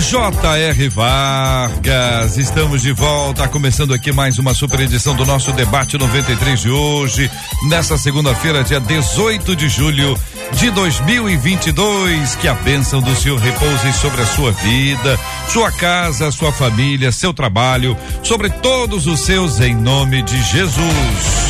J.R. Vargas, estamos de volta, começando aqui mais uma super edição do nosso debate 93 de hoje, nessa segunda-feira, dia 18 de julho de 2022. Que a bênção do Senhor repouse sobre a sua vida, sua casa, sua família, seu trabalho, sobre todos os seus, em nome de Jesus.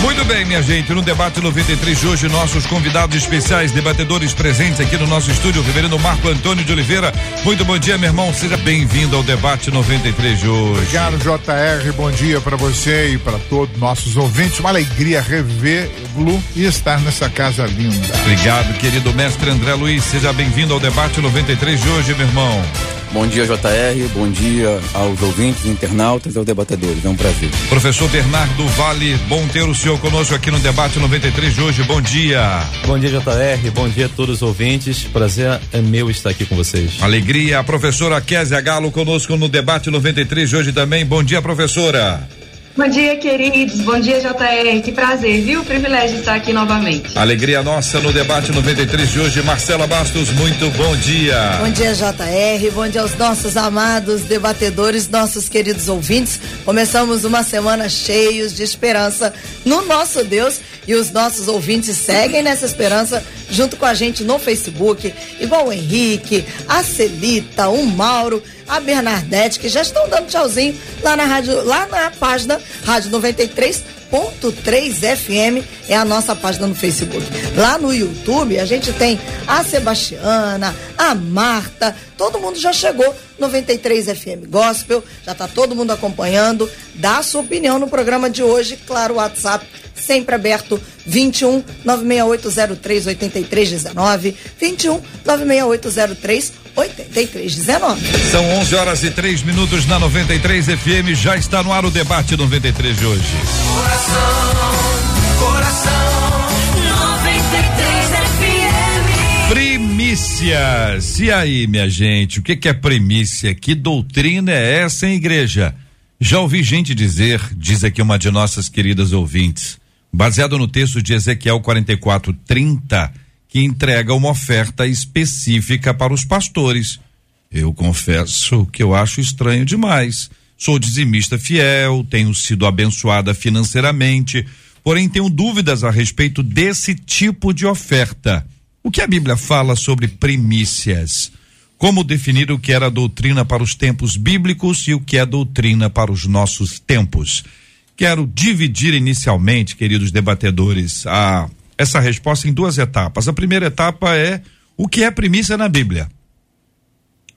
Muito bem, minha gente, no debate 93 de hoje, nossos convidados especiais, debatedores presentes aqui no nosso estúdio, o reverendo Marco Antônio de Oliveira. Muito bom dia, meu irmão. Seja bem-vindo ao debate 93 de hoje. Obrigado, JR. Bom dia para você e para todos nossos ouvintes. Uma alegria revê-lo e estar nessa casa linda. Obrigado, querido mestre André Luiz. Seja bem-vindo ao debate 93 de hoje, meu irmão. Bom dia, JR. Bom dia aos ouvintes, internautas e aos debatedores. É um prazer. Professor Bernardo Vale, bom ter o senhor conosco aqui no debate 93 de hoje. Bom dia. Bom dia, JR. Bom dia a todos os ouvintes. Prazer é meu estar aqui com vocês. Alegria. A professora Kézia Galo conosco no debate 93 de hoje também. Bom dia, professora. Bom dia, queridos. Bom dia, JR. Que prazer, viu? Privilégio de estar aqui novamente. Alegria nossa no debate 93 de hoje. Marcela Bastos, muito bom dia. Bom dia, JR. Bom dia aos nossos amados debatedores, nossos queridos ouvintes. Começamos uma semana cheios de esperança no nosso Deus e os nossos ouvintes seguem nessa esperança junto com a gente no Facebook, igual o Henrique, a Celita, o Mauro a Bernadette, que já estão dando tchauzinho lá na rádio, lá na página Rádio 93.3 FM é a nossa página no Facebook. Lá no YouTube a gente tem a Sebastiana, a Marta, todo mundo já chegou 93 FM Gospel, já está todo mundo acompanhando. Dá a sua opinião no programa de hoje, claro, WhatsApp sempre aberto 21 96803 8319 21 96803 8319. São 11 horas e 3 minutos na 93 FM. Já está no ar o debate 93 de hoje. Coração, coração, 93 FM. Primícias. E aí, minha gente, o que, que é primícia? Que doutrina é essa, hein, igreja? Já ouvi gente dizer, diz aqui uma de nossas queridas ouvintes, baseado no texto de Ezequiel 44, 30 que entrega uma oferta específica para os pastores. Eu confesso que eu acho estranho demais. Sou dizimista fiel, tenho sido abençoada financeiramente, porém tenho dúvidas a respeito desse tipo de oferta. O que a Bíblia fala sobre primícias? Como definir o que era doutrina para os tempos bíblicos e o que é doutrina para os nossos tempos? Quero dividir inicialmente, queridos debatedores, a essa resposta em duas etapas. A primeira etapa é o que é primícia na Bíblia.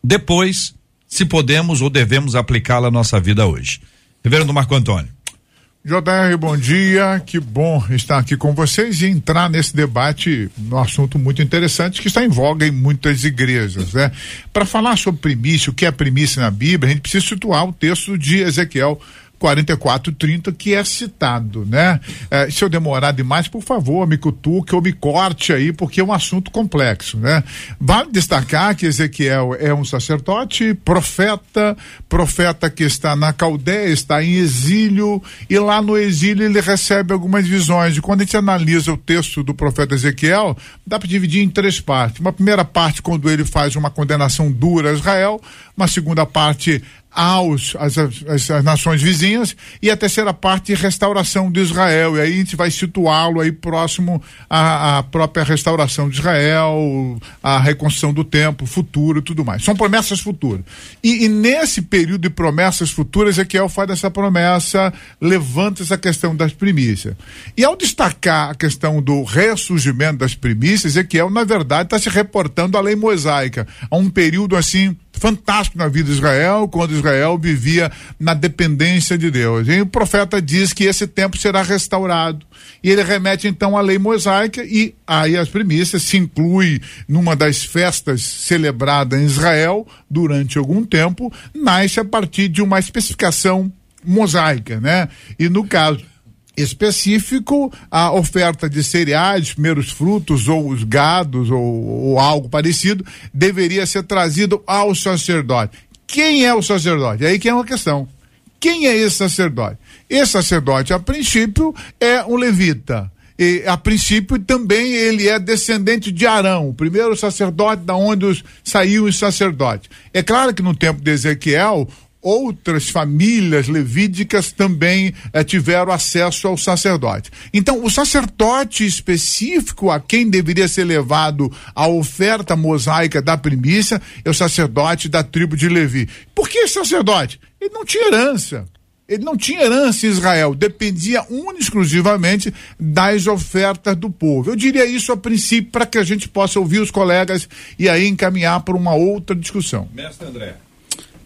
Depois, se podemos ou devemos aplicá-la à nossa vida hoje. Reverendo Marco Antônio. JR, bom dia. Que bom estar aqui com vocês e entrar nesse debate, um assunto muito interessante que está em voga em muitas igrejas, né? Para falar sobre primícia, o que é primícia na Bíblia, a gente precisa situar o texto de Ezequiel 4430 que é citado, né? É, se eu demorar demais, por favor, me cutuque ou me corte aí, porque é um assunto complexo, né? Vale destacar que Ezequiel é um sacerdote, profeta, profeta que está na Caldeia, está em exílio, e lá no exílio ele recebe algumas visões. E quando a gente analisa o texto do profeta Ezequiel, dá para dividir em três partes. Uma primeira parte, quando ele faz uma condenação dura a Israel, uma segunda parte aos as, as, as, nações vizinhas e a terceira parte restauração de Israel. E aí a gente vai situá-lo aí próximo à, à, própria restauração de Israel a reconstrução do templo futuro e tudo mais. São promessas futuras. E, e nesse período de promessas futuras Ezequiel faz essa promessa levanta essa questão das primícias. E ao destacar a questão do ressurgimento das primícias Ezequiel na verdade está se reportando à lei mosaica. A um período assim fantástico na vida de Israel, quando Israel vivia na dependência de Deus. E o profeta diz que esse tempo será restaurado. E ele remete então à lei mosaica e aí as primícias se inclui numa das festas celebradas em Israel durante algum tempo, nasce a partir de uma especificação mosaica, né? E no caso específico, a oferta de cereais, primeiros frutos ou os gados ou, ou algo parecido deveria ser trazido ao sacerdote. Quem é o sacerdote? Aí que é uma questão. Quem é esse sacerdote? Esse sacerdote, a princípio, é um levita. E, a princípio, também ele é descendente de Arão, o primeiro sacerdote da onde os, saiu os sacerdotes. É claro que no tempo de Ezequiel, outras famílias levídicas também eh, tiveram acesso ao sacerdote. Então, o sacerdote específico a quem deveria ser levado a oferta mosaica da primícia é o sacerdote da tribo de Levi. Por que sacerdote? Ele não tinha herança. Ele não tinha herança em Israel, dependia única exclusivamente das ofertas do povo. Eu diria isso a princípio para que a gente possa ouvir os colegas e aí encaminhar para uma outra discussão. Mestre André.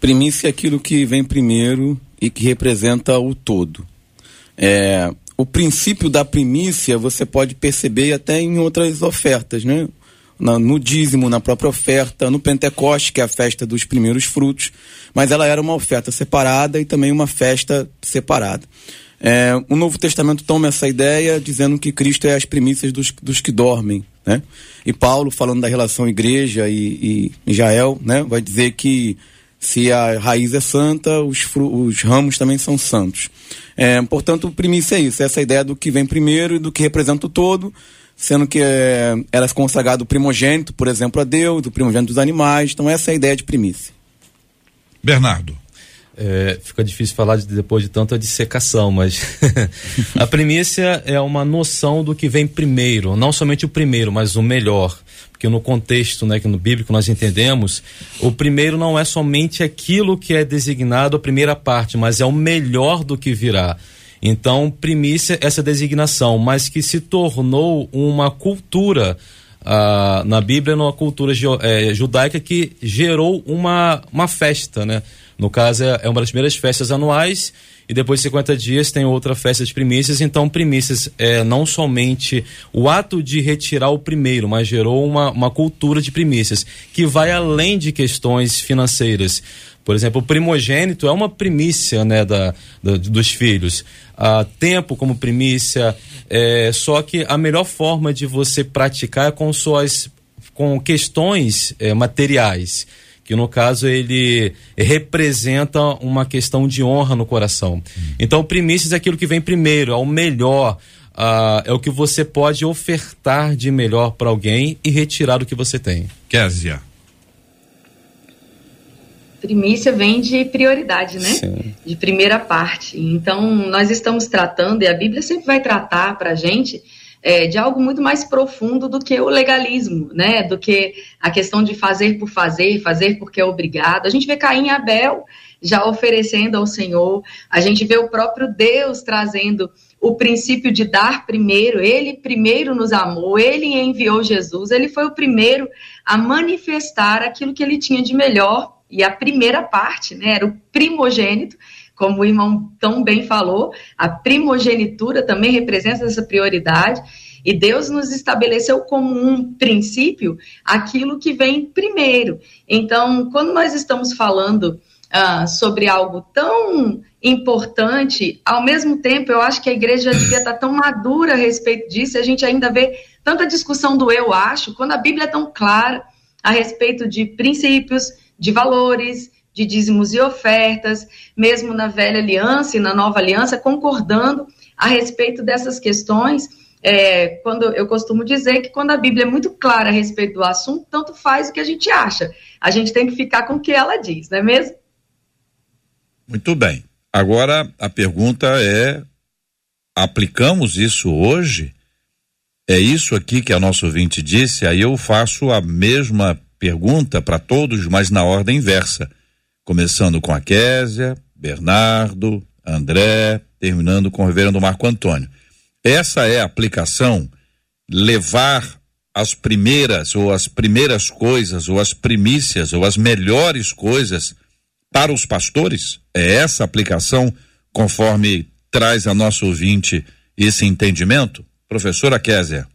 Primícia é aquilo que vem primeiro e que representa o todo. É, o princípio da primícia você pode perceber até em outras ofertas, né? Na- no dízimo, na própria oferta, no Pentecoste, que é a festa dos primeiros frutos, mas ela era uma oferta separada e também uma festa separada. É, o Novo Testamento toma essa ideia dizendo que Cristo é as primícias dos, dos que dormem, né? E Paulo, falando da relação igreja e, e Israel, né? Vai dizer que se a raiz é santa, os, os ramos também são santos. É, portanto, primícia é isso, essa ideia do que vem primeiro e do que representa o todo, sendo que é, era consagrado o primogênito, por exemplo, a Deus, o primogênito dos animais. Então, essa é a ideia de primícia. Bernardo. É, fica difícil falar de, depois de tanta dissecação, mas a primícia é uma noção do que vem primeiro, não somente o primeiro, mas o melhor. Porque no contexto né, que no bíblico nós entendemos, o primeiro não é somente aquilo que é designado a primeira parte, mas é o melhor do que virá. Então, primícia, essa designação, mas que se tornou uma cultura ah, na Bíblia, numa cultura eh, judaica que gerou uma, uma festa, né? No caso, é, é uma das primeiras festas anuais e depois de 50 dias tem outra festa de primícias. Então, primícias é não somente o ato de retirar o primeiro, mas gerou uma, uma cultura de primícias que vai além de questões financeiras. Por exemplo, o primogênito é uma primícia né, da, da- dos filhos. Ah, tempo como primícia, é, só que a melhor forma de você praticar é com suas com questões eh, materiais, que no caso ele representa uma questão de honra no coração. Então, primícias é aquilo que vem primeiro, é o melhor, ah, é o que você pode ofertar de melhor para alguém e retirar do que você tem. Késia. Primícia vem de prioridade, né? De primeira parte. Então, nós estamos tratando, e a Bíblia sempre vai tratar para a gente é, de algo muito mais profundo do que o legalismo, né? Do que a questão de fazer por fazer, fazer porque é obrigado. A gente vê Caim e Abel já oferecendo ao Senhor, a gente vê o próprio Deus trazendo o princípio de dar primeiro, ele primeiro nos amou, ele enviou Jesus, ele foi o primeiro a manifestar aquilo que ele tinha de melhor, e a primeira parte, né, era o primogênito, como o irmão tão bem falou, a primogenitura também representa essa prioridade, e Deus nos estabeleceu como um princípio aquilo que vem primeiro. Então, quando nós estamos falando ah, sobre algo tão importante, ao mesmo tempo, eu acho que a igreja devia estar tão madura a respeito disso, a gente ainda vê tanta discussão do eu acho, quando a Bíblia é tão clara a respeito de princípios, de valores, de dízimos e ofertas, mesmo na velha aliança e na nova aliança, concordando a respeito dessas questões. É, quando eu costumo dizer que quando a Bíblia é muito clara a respeito do assunto, tanto faz o que a gente acha. A gente tem que ficar com o que ela diz, não é mesmo? Muito bem. Agora a pergunta é: aplicamos isso hoje? É isso aqui que a nossa ouvinte disse? Aí eu faço a mesma pergunta para todos, mas na ordem inversa. Começando com a Késia, Bernardo, André, terminando com o reverendo Marco Antônio. Essa é a aplicação? Levar as primeiras ou as primeiras coisas ou as primícias ou as melhores coisas para os pastores? É essa a aplicação conforme traz a nosso ouvinte esse entendimento? Professora Kézia.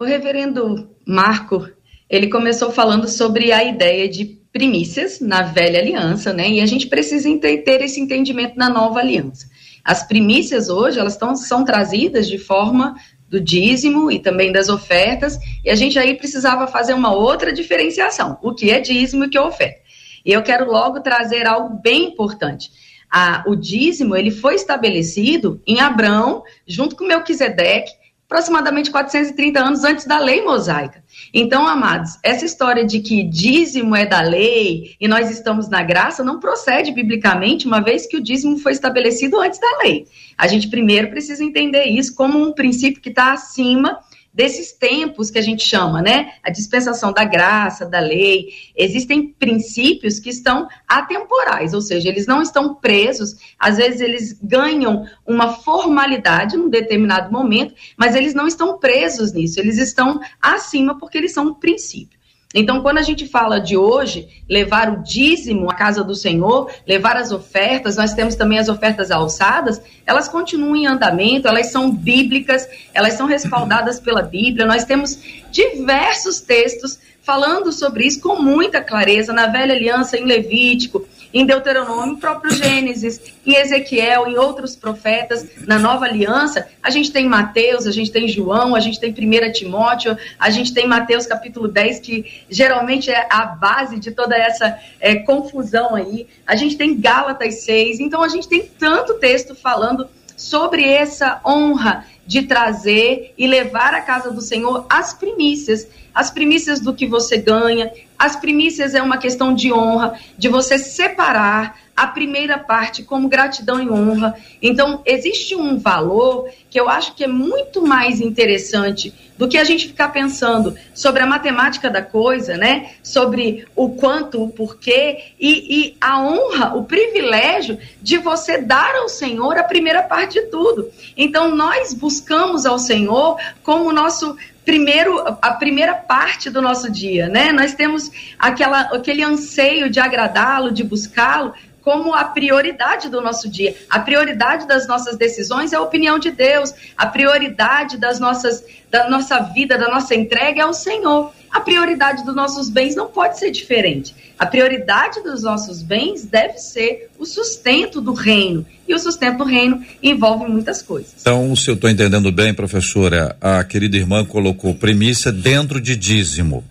O reverendo Marco, ele começou falando sobre a ideia de primícias na velha aliança, né? E a gente precisa ter esse entendimento na nova aliança. As primícias hoje, elas tão, são trazidas de forma do dízimo e também das ofertas, e a gente aí precisava fazer uma outra diferenciação, o que é dízimo e o que é oferta. E eu quero logo trazer algo bem importante. A, o dízimo, ele foi estabelecido em Abrão, junto com Melquisedeque, aproximadamente 430 anos antes da lei mosaica. Então, amados, essa história de que dízimo é da lei e nós estamos na graça não procede biblicamente, uma vez que o dízimo foi estabelecido antes da lei. A gente primeiro precisa entender isso como um princípio que está acima desses tempos que a gente chama, né? A dispensação da graça, da lei. Existem princípios que estão atemporais, ou seja, eles não estão presos, às vezes eles ganham uma formalidade num determinado momento, mas eles não estão presos nisso, eles estão acima porque eles são um princípio. Então, quando a gente fala de hoje, levar o dízimo à casa do Senhor, levar as ofertas, nós temos também as ofertas alçadas, elas continuam em andamento, elas são bíblicas, elas são respaldadas pela Bíblia. Nós temos diversos textos falando sobre isso com muita clareza na velha aliança, em Levítico, em Deuteronômio, próprio Gênesis, em Ezequiel, em outros profetas, na nova aliança, a gente tem Mateus, a gente tem João, a gente tem 1 Timóteo, a gente tem Mateus capítulo 10, que geralmente é a base de toda essa é, confusão aí, a gente tem Gálatas 6, então a gente tem tanto texto falando sobre essa honra de trazer e levar à casa do Senhor as primícias, as primícias do que você ganha, as primícias é uma questão de honra, de você separar a primeira parte como gratidão e honra. Então, existe um valor que eu acho que é muito mais interessante do que a gente ficar pensando sobre a matemática da coisa, né? Sobre o quanto, o porquê e, e a honra, o privilégio de você dar ao Senhor a primeira parte de tudo. Então, nós buscamos ao Senhor como nosso primeiro, a primeira parte do nosso dia, né? Nós temos aquela, aquele anseio de agradá-lo, de buscá-lo, como a prioridade do nosso dia. A prioridade das nossas decisões é a opinião de Deus. A prioridade das nossas, da nossa vida, da nossa entrega é o Senhor. A prioridade dos nossos bens não pode ser diferente. A prioridade dos nossos bens deve ser o sustento do reino. E o sustento do reino envolve muitas coisas. Então, se eu estou entendendo bem, professora, a querida irmã colocou premissa dentro de dízimo.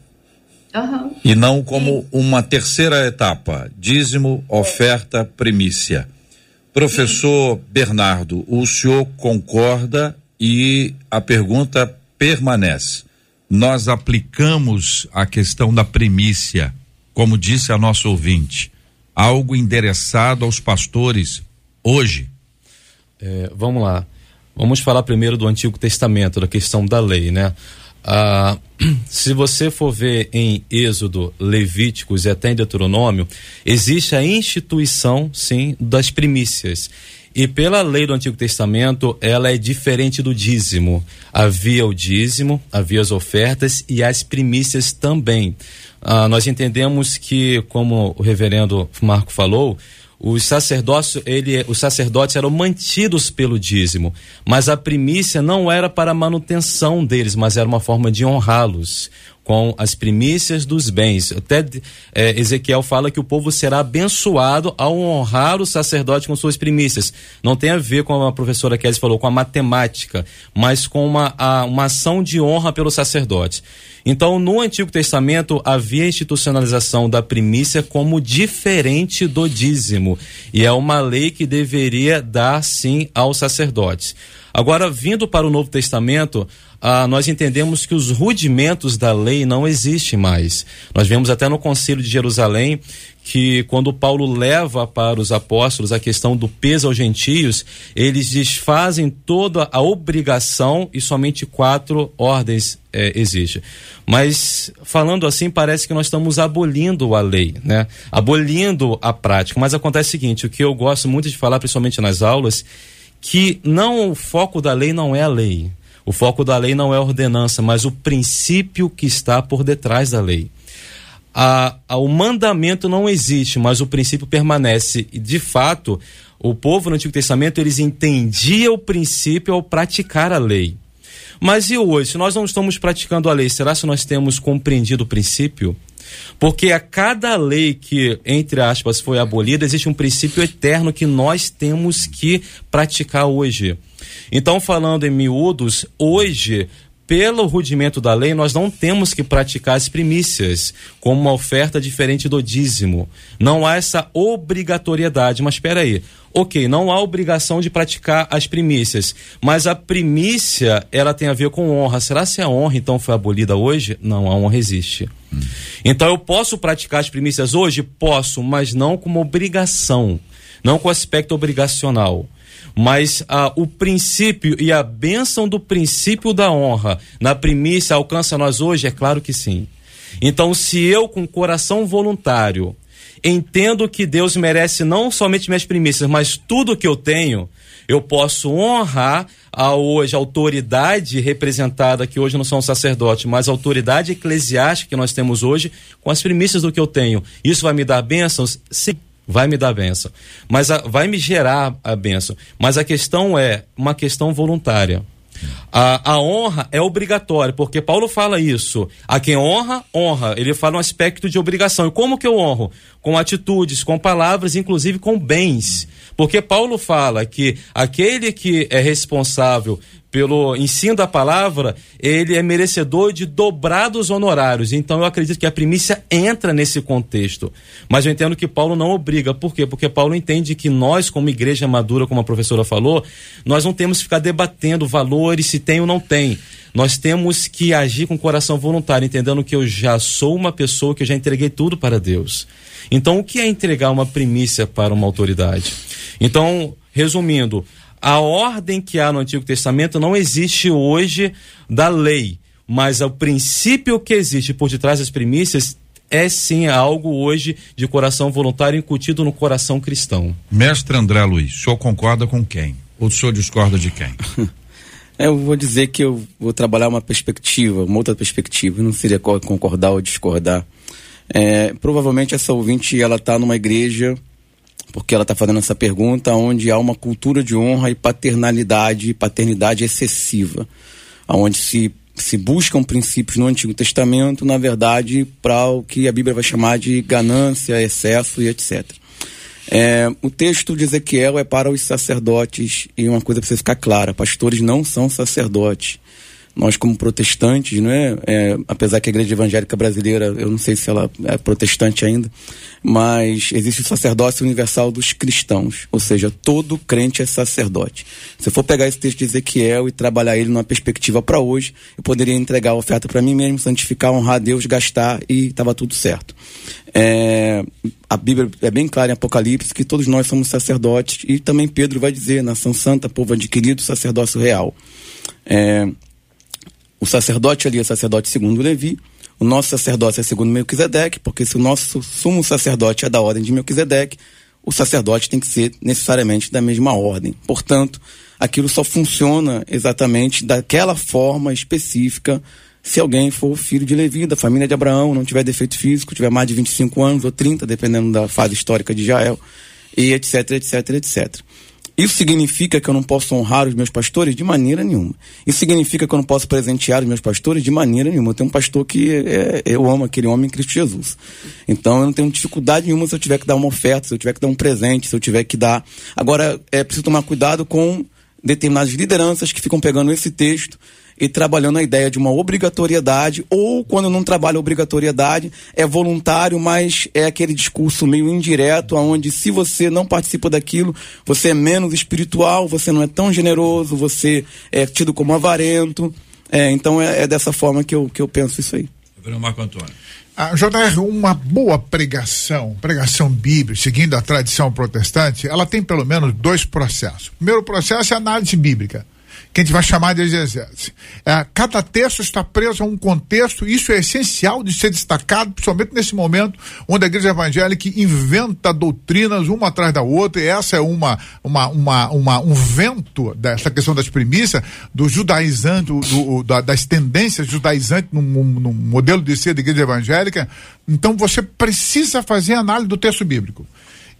Uhum. E não como Sim. uma terceira etapa: dízimo, oferta, primícia. Professor Sim. Bernardo, o senhor concorda e a pergunta permanece. Nós aplicamos a questão da primícia, como disse a nosso ouvinte, algo endereçado aos pastores hoje? É, vamos lá. Vamos falar primeiro do Antigo Testamento, da questão da lei, né? Ah, se você for ver em Êxodo, Levíticos e até em Deuteronômio, existe a instituição, sim, das primícias. E pela lei do Antigo Testamento, ela é diferente do dízimo. Havia o dízimo, havia as ofertas e as primícias também. Ah, nós entendemos que, como o reverendo Marco falou, os sacerdotes, ele, os sacerdotes eram mantidos pelo dízimo, mas a primícia não era para a manutenção deles, mas era uma forma de honrá-los com as primícias dos bens. Até é, Ezequiel fala que o povo será abençoado ao honrar o sacerdote com suas primícias. Não tem a ver com a professora Kelly falou, com a matemática, mas com uma, a, uma ação de honra pelo sacerdote. Então, no Antigo Testamento havia institucionalização da primícia como diferente do dízimo, e é uma lei que deveria dar sim aos sacerdotes. Agora, vindo para o Novo Testamento, ah, nós entendemos que os rudimentos da lei não existem mais. Nós vemos até no Concílio de Jerusalém que quando Paulo leva para os apóstolos a questão do peso aos gentios, eles desfazem toda a obrigação e somente quatro ordens é, existem. Mas falando assim, parece que nós estamos abolindo a lei, né? Abolindo a prática. Mas acontece o seguinte, o que eu gosto muito de falar, principalmente nas aulas, que não o foco da lei não é a lei. O foco da lei não é a ordenança, mas o princípio que está por detrás da lei. A, a, o mandamento não existe, mas o princípio permanece. E, de fato, o povo no Antigo Testamento, eles entendiam o princípio ao praticar a lei. Mas e hoje, se nós não estamos praticando a lei, será que nós temos compreendido o princípio? Porque a cada lei que, entre aspas, foi abolida, existe um princípio eterno que nós temos que praticar hoje. Então, falando em miúdos, hoje pelo rudimento da lei, nós não temos que praticar as primícias como uma oferta diferente do dízimo. Não há essa obrigatoriedade. Mas espera aí. Ok, não há obrigação de praticar as primícias, mas a primícia ela tem a ver com honra. Será se a honra então foi abolida hoje? Não, a honra existe. Hum. Então eu posso praticar as primícias hoje? Posso, mas não como obrigação, não com aspecto obrigacional. Mas ah, o princípio e a bênção do princípio da honra na primícia alcança nós hoje? É claro que sim. Então, se eu, com coração voluntário, entendo que Deus merece não somente minhas primícias, mas tudo que eu tenho, eu posso honrar a hoje a autoridade representada, que hoje não são sacerdotes, mas a autoridade eclesiástica que nós temos hoje, com as primícias do que eu tenho. Isso vai me dar bênçãos? Sim vai me dar benção, mas a, vai me gerar a benção. Mas a questão é uma questão voluntária. A, a, honra é obrigatória, porque Paulo fala isso. A quem honra, honra. Ele fala um aspecto de obrigação. E como que eu honro? Com atitudes, com palavras, inclusive com bens. Porque Paulo fala que aquele que é responsável pelo ensino da palavra, ele é merecedor de dobrados honorários. Então eu acredito que a primícia entra nesse contexto. Mas eu entendo que Paulo não obriga. Por quê? Porque Paulo entende que nós, como igreja madura, como a professora falou, nós não temos que ficar debatendo valores, se tem ou não tem. Nós temos que agir com coração voluntário, entendendo que eu já sou uma pessoa que eu já entreguei tudo para Deus. Então, o que é entregar uma primícia para uma autoridade? Então, resumindo, a ordem que há no Antigo Testamento não existe hoje da lei, mas o princípio que existe por detrás das primícias é sim algo hoje de coração voluntário incutido no coração cristão. Mestre André Luiz, o senhor concorda com quem? Ou o senhor discorda de quem? Eu vou dizer que eu vou trabalhar uma perspectiva, uma outra perspectiva, não seria concordar ou discordar. É, provavelmente essa ouvinte ela está numa igreja porque ela está fazendo essa pergunta onde há uma cultura de honra e paternalidade, paternidade excessiva, onde se se buscam princípios no Antigo Testamento, na verdade, para o que a Bíblia vai chamar de ganância, excesso e etc. É, o texto de Ezequiel é para os sacerdotes, e uma coisa precisa ficar clara: pastores não são sacerdotes nós como protestantes, não é? apesar que a igreja evangélica brasileira, eu não sei se ela é protestante ainda, mas existe o sacerdócio universal dos cristãos, ou seja, todo crente é sacerdote. Se eu for pegar esse texto de Ezequiel e trabalhar ele numa perspectiva para hoje, eu poderia entregar a oferta para mim mesmo, santificar, honrar a Deus, gastar e estava tudo certo. É, a Bíblia é bem clara em Apocalipse que todos nós somos sacerdotes e também Pedro vai dizer, nação santa, povo adquirido, sacerdócio real. É, sacerdote ali é sacerdote segundo Levi, o nosso sacerdócio é segundo Melquisedeque, porque se o nosso sumo sacerdote é da ordem de Melquisedeque, o sacerdote tem que ser necessariamente da mesma ordem. Portanto, aquilo só funciona exatamente daquela forma específica se alguém for filho de Levi, da família de Abraão, não tiver defeito físico, tiver mais de 25 anos ou 30, dependendo da fase histórica de Israel, e etc, etc, etc. Isso significa que eu não posso honrar os meus pastores? De maneira nenhuma. Isso significa que eu não posso presentear os meus pastores? De maneira nenhuma. Eu tenho um pastor que é, eu amo aquele homem em Cristo Jesus. Então eu não tenho dificuldade nenhuma se eu tiver que dar uma oferta, se eu tiver que dar um presente, se eu tiver que dar. Agora, é preciso tomar cuidado com determinadas lideranças que ficam pegando esse texto e trabalhando a ideia de uma obrigatoriedade, ou quando não trabalha obrigatoriedade, é voluntário, mas é aquele discurso meio indireto, onde se você não participa daquilo, você é menos espiritual, você não é tão generoso, você é tido como avarento. É, então é, é, dessa forma que eu, que eu penso isso aí. Marco Antônio. A JR, uma boa pregação, pregação bíblica, seguindo a tradição protestante, ela tem pelo menos dois processos. O primeiro processo é a análise bíblica. Que a gente vai chamar de exegese. É, cada texto está preso a um contexto, isso é essencial de ser destacado, principalmente nesse momento onde a igreja evangélica inventa doutrinas uma atrás da outra, e essa é uma, uma, uma, uma um vento dessa questão das premissas, do judaizante, do, do, da, das tendências judaizantes no, no modelo de ser da igreja evangélica. Então você precisa fazer análise do texto bíblico.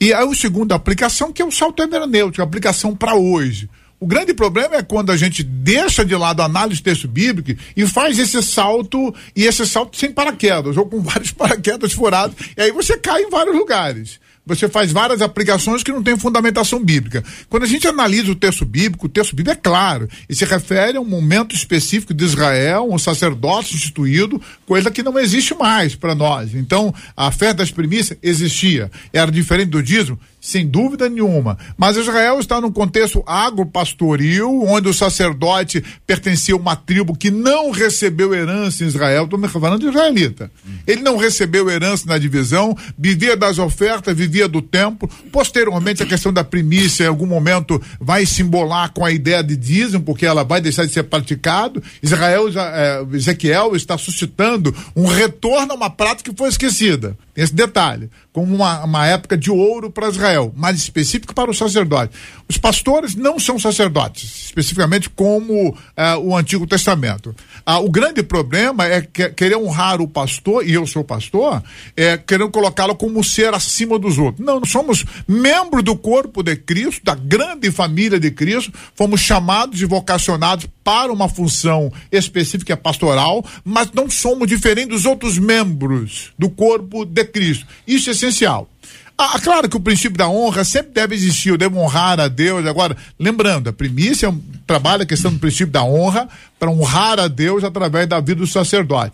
E aí o segundo aplicação, que é o salto hermenêutico, a aplicação para hoje. O grande problema é quando a gente deixa de lado a análise do texto bíblico e faz esse salto, e esse salto sem paraquedas, ou com vários paraquedas furados, e aí você cai em vários lugares você faz várias aplicações que não têm fundamentação bíblica. Quando a gente analisa o texto bíblico, o texto bíblico é claro, e se refere a um momento específico de Israel, um sacerdócio instituído, coisa que não existe mais para nós. Então, a fé das primícias existia. Era diferente do dízimo? Sem dúvida nenhuma. Mas Israel está num contexto agropastoril, onde o sacerdote pertencia a uma tribo que não recebeu herança em Israel. Estou falando de israelita. Ele não recebeu herança na divisão, vivia das ofertas, vivia do templo. Posteriormente, a questão da primícia, em algum momento, vai se embolar com a ideia de dízimo, porque ela vai deixar de ser praticado. Israel, é, Ezequiel está suscitando um retorno a uma prática que foi esquecida. Tem esse detalhe. Como uma, uma época de ouro para Israel, mais específico para o sacerdote. Os pastores não são sacerdotes, especificamente como eh, o Antigo Testamento. Ah, o grande problema é que, querer honrar o pastor, e eu sou pastor, é querendo colocá-lo como ser acima dos outros. Não, nós somos membros do corpo de Cristo, da grande família de Cristo, fomos chamados e vocacionados para uma função específica pastoral, mas não somos diferentes dos outros membros do corpo de Cristo. Isso é essencial. Ah, claro que o princípio da honra sempre deve existir, eu devo honrar a Deus. Agora, lembrando, a primícia é trabalha a questão do princípio da honra para honrar a Deus através da vida do sacerdote.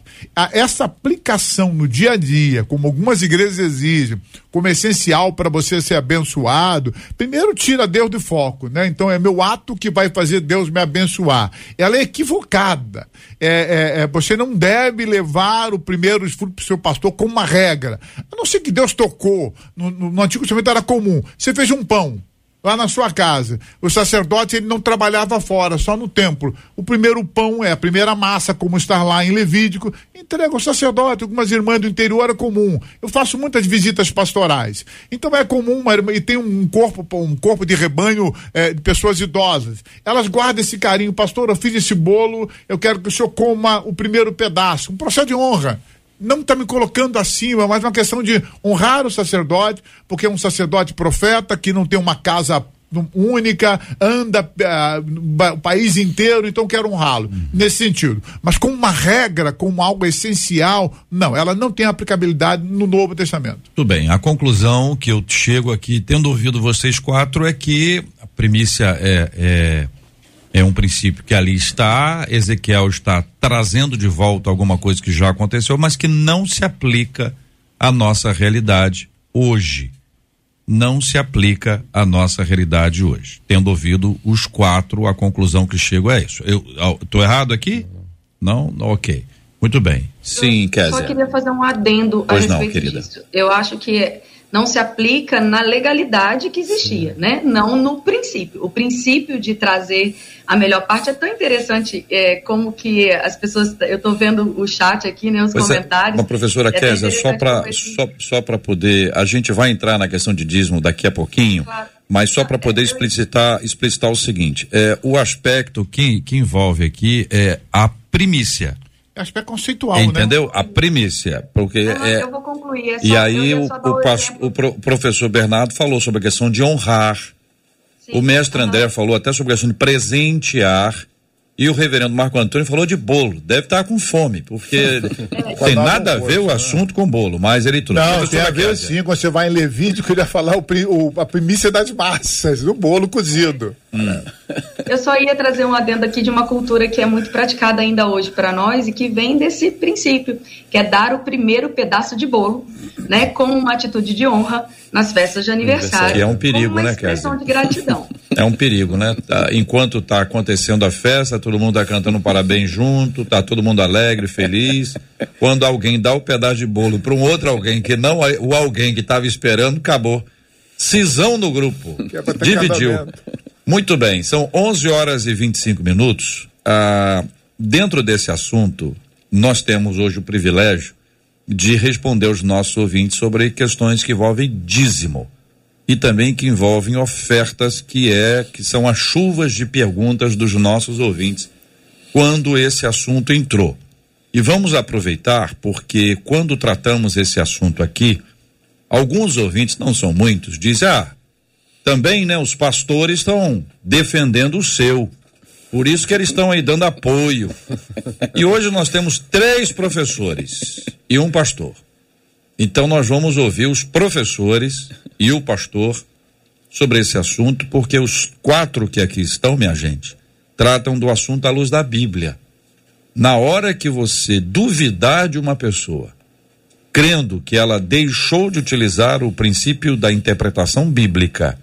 Essa aplicação no dia a dia, como algumas igrejas exigem, como essencial para você ser abençoado, primeiro tira Deus de foco, né? Então é meu ato que vai fazer Deus me abençoar. Ela é equivocada. É, é, é, você não deve levar o primeiro fruto para o seu pastor como uma regra. A não ser que Deus tocou. No, no, no Antigo Testamento era comum. Você fez um pão lá na sua casa. O sacerdote ele não trabalhava fora, só no templo. O primeiro pão é a primeira massa, como está lá em Levítico, entrega ao sacerdote. Algumas irmãs do interior é comum. Eu faço muitas visitas pastorais. Então é comum uma irmã, e tem um corpo, um corpo de rebanho eh, de pessoas idosas. Elas guardam esse carinho, pastor, eu fiz esse bolo, eu quero que o senhor coma o primeiro pedaço. Um processo de honra não está me colocando acima, mas uma questão de honrar o sacerdote, porque é um sacerdote profeta que não tem uma casa única, anda uh, o país inteiro, então quero honrá-lo, uhum. nesse sentido. Mas como uma regra, como algo essencial, não, ela não tem aplicabilidade no Novo Testamento. Tudo bem, a conclusão que eu chego aqui, tendo ouvido vocês quatro, é que a primícia é, é é um princípio que ali está, Ezequiel está trazendo de volta alguma coisa que já aconteceu, mas que não se aplica à nossa realidade hoje. Não se aplica à nossa realidade hoje. Tendo ouvido os quatro, a conclusão que chego é isso. Eu estou errado aqui? Não? Ok. Muito bem. Sim, Kézia. Só queria fazer um adendo pois a respeito não, disso. Eu acho que não se aplica na legalidade que existia, Sim. né? Não no princípio. O princípio de trazer a melhor parte é tão interessante é, como que as pessoas. Eu estou vendo o chat aqui, né? Os pois é, comentários. É, professora é Kézia, só para só, só para poder. A gente vai entrar na questão de dízimo daqui a pouquinho. Claro. Mas só para poder explicitar, explicitar o seguinte: é, o aspecto que, que envolve aqui é a primícia aspecto conceitual, Entendeu? Né? A primícia, porque não, é. Eu vou concluir. É só, e aí o, o, o, o, professor Bernardo falou sobre a questão de honrar. Sim, o mestre. André falou até sobre a questão de presentear. E o reverendo Marco Antônio falou de bolo. Deve estar com fome, porque tem nada a ver o né? assunto com bolo, mas ele trouxe. Não, tem a ver sim. Quando você vai em Levítico, ele ia falar o, o, a primícia das massas, o bolo cozido. Hum. Eu só ia trazer um adendo aqui de uma cultura que é muito praticada ainda hoje para nós e que vem desse princípio, que é dar o primeiro pedaço de bolo, né, como uma atitude de honra nas festas de aniversário. Que é um perigo, né, expressão de gratidão. É um perigo, né? Tá, enquanto está acontecendo a festa, todo mundo está cantando parabéns junto, tá todo mundo alegre, feliz. Quando alguém dá o pedaço de bolo para um outro alguém que não o alguém que estava esperando, acabou. Cisão no grupo. É Dividiu. Muito bem, são 11 horas e 25 minutos. Ah, dentro desse assunto, nós temos hoje o privilégio de responder aos nossos ouvintes sobre questões que envolvem dízimo e também que envolvem ofertas que é que são as chuvas de perguntas dos nossos ouvintes quando esse assunto entrou. E vamos aproveitar porque quando tratamos esse assunto aqui, alguns ouvintes, não são muitos, dizem: "Ah, também, né, os pastores estão defendendo o seu. Por isso que eles estão aí dando apoio. E hoje nós temos três professores e um pastor. Então nós vamos ouvir os professores e o pastor sobre esse assunto, porque os quatro que aqui estão, minha gente, tratam do assunto à luz da Bíblia. Na hora que você duvidar de uma pessoa, crendo que ela deixou de utilizar o princípio da interpretação bíblica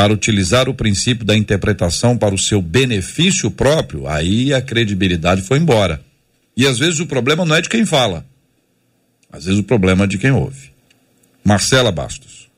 para utilizar o princípio da interpretação para o seu benefício próprio, aí a credibilidade foi embora. E às vezes o problema não é de quem fala, às vezes o problema é de quem ouve. Marcela Bastos.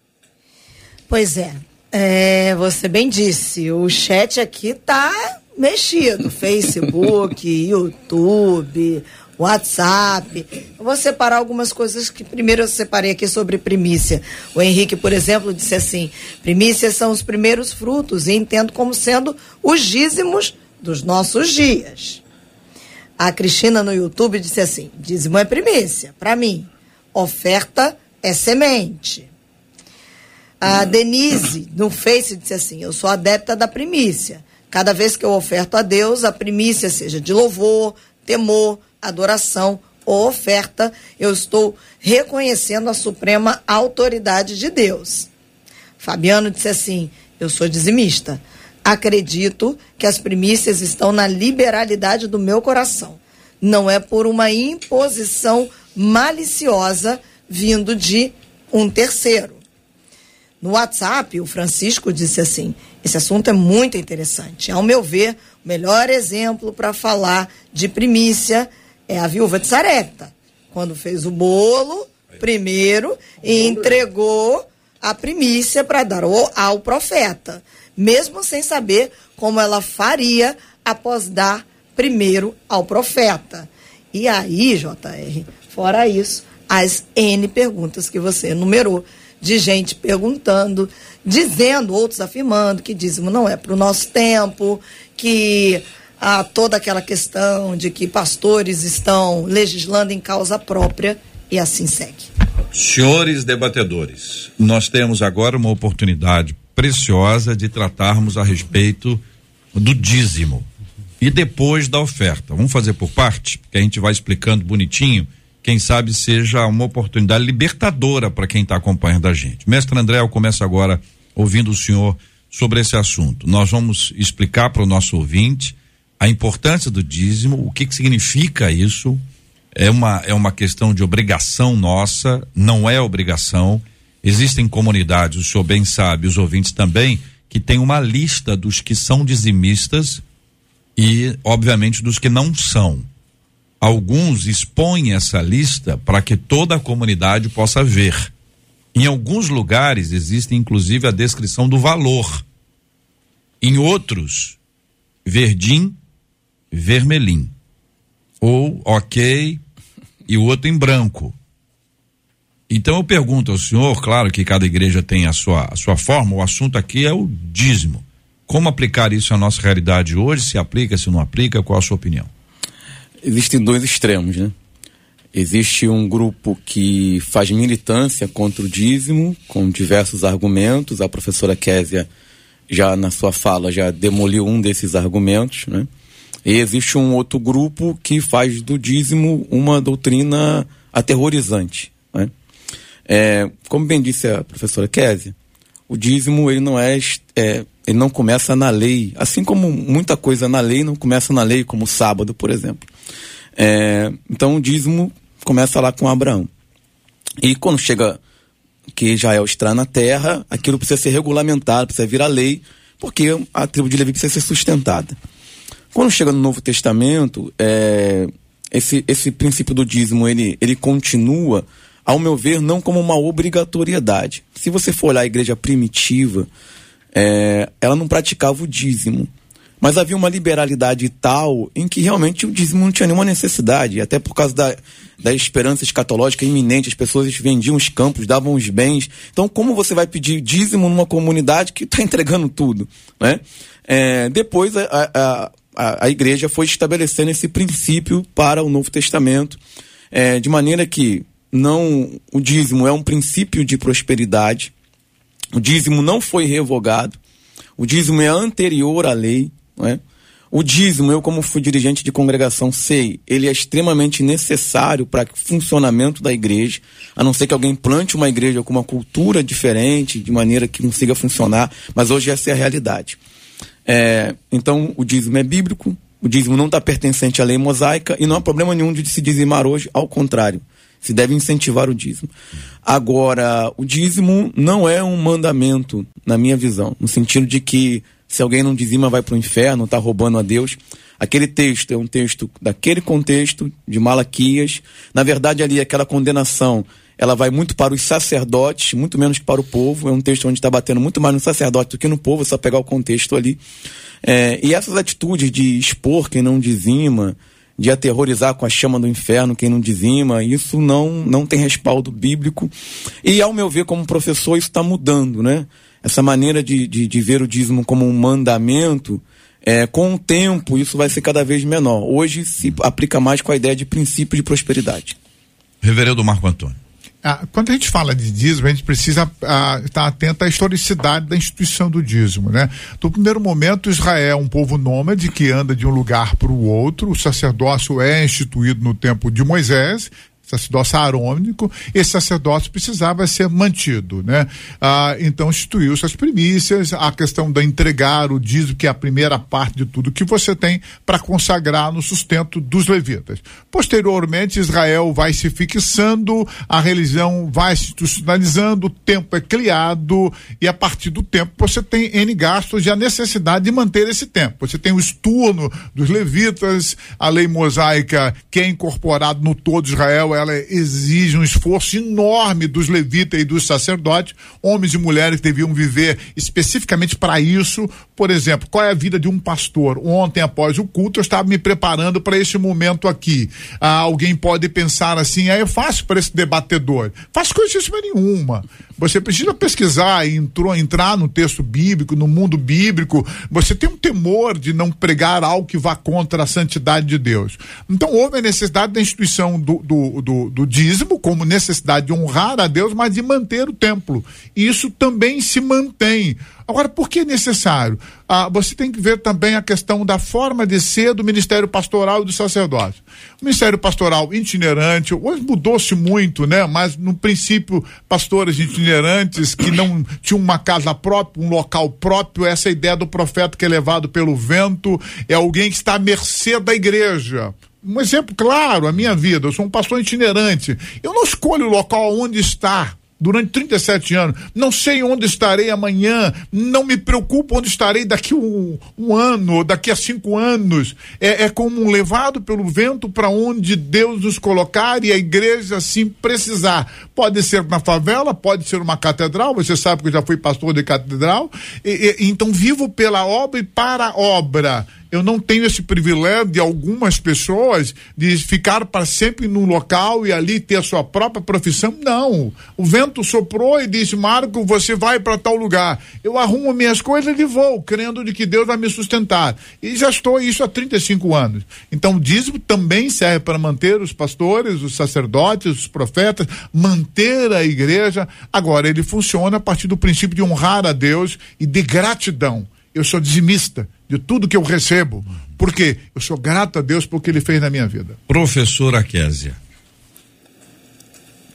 Pois é, é, você bem disse, o chat aqui tá mexido. Facebook, YouTube, WhatsApp. Eu vou separar algumas coisas que primeiro eu separei aqui sobre primícia. O Henrique, por exemplo, disse assim: primícias são os primeiros frutos e entendo como sendo os dízimos dos nossos dias. A Cristina no YouTube disse assim: dízimo é primícia, para mim. Oferta é semente. A Denise no Face disse assim: eu sou adepta da primícia. Cada vez que eu oferto a Deus, a primícia seja de louvor, temor, adoração ou oferta, eu estou reconhecendo a suprema autoridade de Deus. Fabiano disse assim: Eu sou dizimista. Acredito que as primícias estão na liberalidade do meu coração. Não é por uma imposição maliciosa vindo de um terceiro. No WhatsApp, o Francisco disse assim: esse assunto é muito interessante. Ao meu ver, o melhor exemplo para falar de primícia é a viúva de Sarepta, quando fez o bolo primeiro e entregou a primícia para dar ao, ao profeta, mesmo sem saber como ela faria após dar primeiro ao profeta. E aí, JR, fora isso, as N perguntas que você enumerou de gente perguntando, dizendo, outros afirmando que dízimo não é para o nosso tempo, que há toda aquela questão de que pastores estão legislando em causa própria e assim segue. Senhores debatedores, nós temos agora uma oportunidade preciosa de tratarmos a respeito do dízimo e depois da oferta. Vamos fazer por parte, que a gente vai explicando bonitinho quem sabe seja uma oportunidade libertadora para quem está acompanhando a gente. Mestre André, eu começo agora ouvindo o senhor sobre esse assunto. Nós vamos explicar para o nosso ouvinte a importância do dízimo, o que, que significa isso. É uma, é uma questão de obrigação nossa, não é obrigação. Existem comunidades, o senhor bem sabe, os ouvintes também, que tem uma lista dos que são dizimistas e, obviamente, dos que não são alguns expõem essa lista para que toda a comunidade possa ver. Em alguns lugares existe inclusive a descrição do valor. Em outros, verdim, vermelhim. Ou ok e o outro em branco. Então eu pergunto ao senhor, claro que cada igreja tem a sua, a sua forma, o assunto aqui é o dízimo. Como aplicar isso à nossa realidade hoje? Se aplica, se não aplica, qual a sua opinião? existem dois extremos, né? Existe um grupo que faz militância contra o dízimo, com diversos argumentos. A professora Késia, já na sua fala, já demoliu um desses argumentos, né? E existe um outro grupo que faz do dízimo uma doutrina aterrorizante, né? É, como bem disse a professora Késia, o dízimo ele não é, é, ele não começa na lei, assim como muita coisa na lei não começa na lei, como o sábado, por exemplo. É, então o dízimo começa lá com Abraão. E quando chega que Israel está na terra, aquilo precisa ser regulamentado, precisa virar lei, porque a tribo de Levi precisa ser sustentada. Quando chega no Novo Testamento, é, esse, esse princípio do dízimo ele, ele continua, ao meu ver, não como uma obrigatoriedade. Se você for olhar a igreja primitiva, é, ela não praticava o dízimo. Mas havia uma liberalidade tal em que realmente o dízimo não tinha nenhuma necessidade, até por causa da, da esperança escatológica iminente, as pessoas vendiam os campos, davam os bens. Então, como você vai pedir dízimo numa comunidade que está entregando tudo? Né? É, depois, a, a, a, a igreja foi estabelecendo esse princípio para o Novo Testamento, é, de maneira que não o dízimo é um princípio de prosperidade, o dízimo não foi revogado, o dízimo é anterior à lei, não é? O dízimo, eu como fui dirigente de congregação, sei, ele é extremamente necessário para o funcionamento da igreja, a não ser que alguém plante uma igreja com uma cultura diferente, de maneira que consiga funcionar, mas hoje essa é a realidade. É, então, o dízimo é bíblico, o dízimo não está pertencente à lei mosaica e não há problema nenhum de se dizimar hoje, ao contrário, se deve incentivar o dízimo. Agora, o dízimo não é um mandamento, na minha visão, no sentido de que se alguém não dizima vai para o inferno, está roubando a Deus. Aquele texto é um texto daquele contexto de Malaquias. Na verdade, ali aquela condenação, ela vai muito para os sacerdotes, muito menos que para o povo. É um texto onde está batendo muito mais no sacerdote do que no povo, é só pegar o contexto ali. É, e essas atitudes de expor quem não dizima, de aterrorizar com a chama do inferno quem não dizima, isso não, não tem respaldo bíblico. E, ao meu ver, como professor, isso está mudando, né? essa maneira de, de, de ver o dízimo como um mandamento, é, com o tempo isso vai ser cada vez menor. Hoje se aplica mais com a ideia de princípio de prosperidade. Reverendo Marco Antônio. Ah, quando a gente fala de dízimo, a gente precisa ah, estar atento à historicidade da instituição do dízimo, né? No primeiro momento, Israel é um povo nômade que anda de um lugar para o outro. O sacerdócio é instituído no tempo de Moisés, sacerdócio arônico, esse sacerdócio precisava ser mantido, né? Ah, então instituiu-se as primícias, a questão da entregar o dízimo, que é a primeira parte de tudo que você tem para consagrar no sustento dos levitas. Posteriormente, Israel vai se fixando, a religião vai se institucionalizando, o tempo é criado e a partir do tempo você tem N gastos e a necessidade de manter esse tempo. Você tem o esturno dos levitas, a lei mosaica que é incorporado no todo Israel, ela exige um esforço enorme dos levitas e dos sacerdotes, homens e mulheres que deviam viver especificamente para isso. Por exemplo, qual é a vida de um pastor? Ontem, após o culto, eu estava me preparando para esse momento aqui. Ah, alguém pode pensar assim, ah, é fácil para esse debatedor. Faz coisíssima nenhuma. Você precisa pesquisar e entrou, entrar no texto bíblico, no mundo bíblico. Você tem um temor de não pregar algo que vá contra a santidade de Deus. Então, houve a necessidade da instituição do, do, do, do dízimo, como necessidade de honrar a Deus, mas de manter o templo. E isso também se mantém. Agora, por que é necessário? Ah, você tem que ver também a questão da forma de ser do ministério pastoral e do sacerdócio. O ministério pastoral itinerante, hoje mudou-se muito, né? Mas no princípio, pastores itinerantes que não tinham uma casa própria, um local próprio, essa ideia do profeta que é levado pelo vento, é alguém que está à mercê da igreja um exemplo claro, a minha vida, eu sou um pastor itinerante. Eu não escolho o local onde estar durante 37 anos. Não sei onde estarei amanhã, não me preocupo onde estarei daqui um, um ano, daqui a cinco anos. É, é como um levado pelo vento para onde Deus nos colocar e a igreja assim precisar. Pode ser na favela, pode ser uma catedral, você sabe que eu já fui pastor de catedral. E, e, então vivo pela obra e para a obra eu não tenho esse privilégio de algumas pessoas de ficar para sempre num local e ali ter a sua própria profissão. Não. O vento soprou e disse: Marco, você vai para tal lugar. Eu arrumo minhas coisas e vou, crendo de que Deus vai me sustentar. E já estou isso há 35 anos. Então, o dízimo também serve para manter os pastores, os sacerdotes, os profetas, manter a igreja. Agora, ele funciona a partir do princípio de honrar a Deus e de gratidão. Eu sou dizimista de tudo que eu recebo. Porque eu sou grato a Deus pelo que ele fez na minha vida. Professora Késia.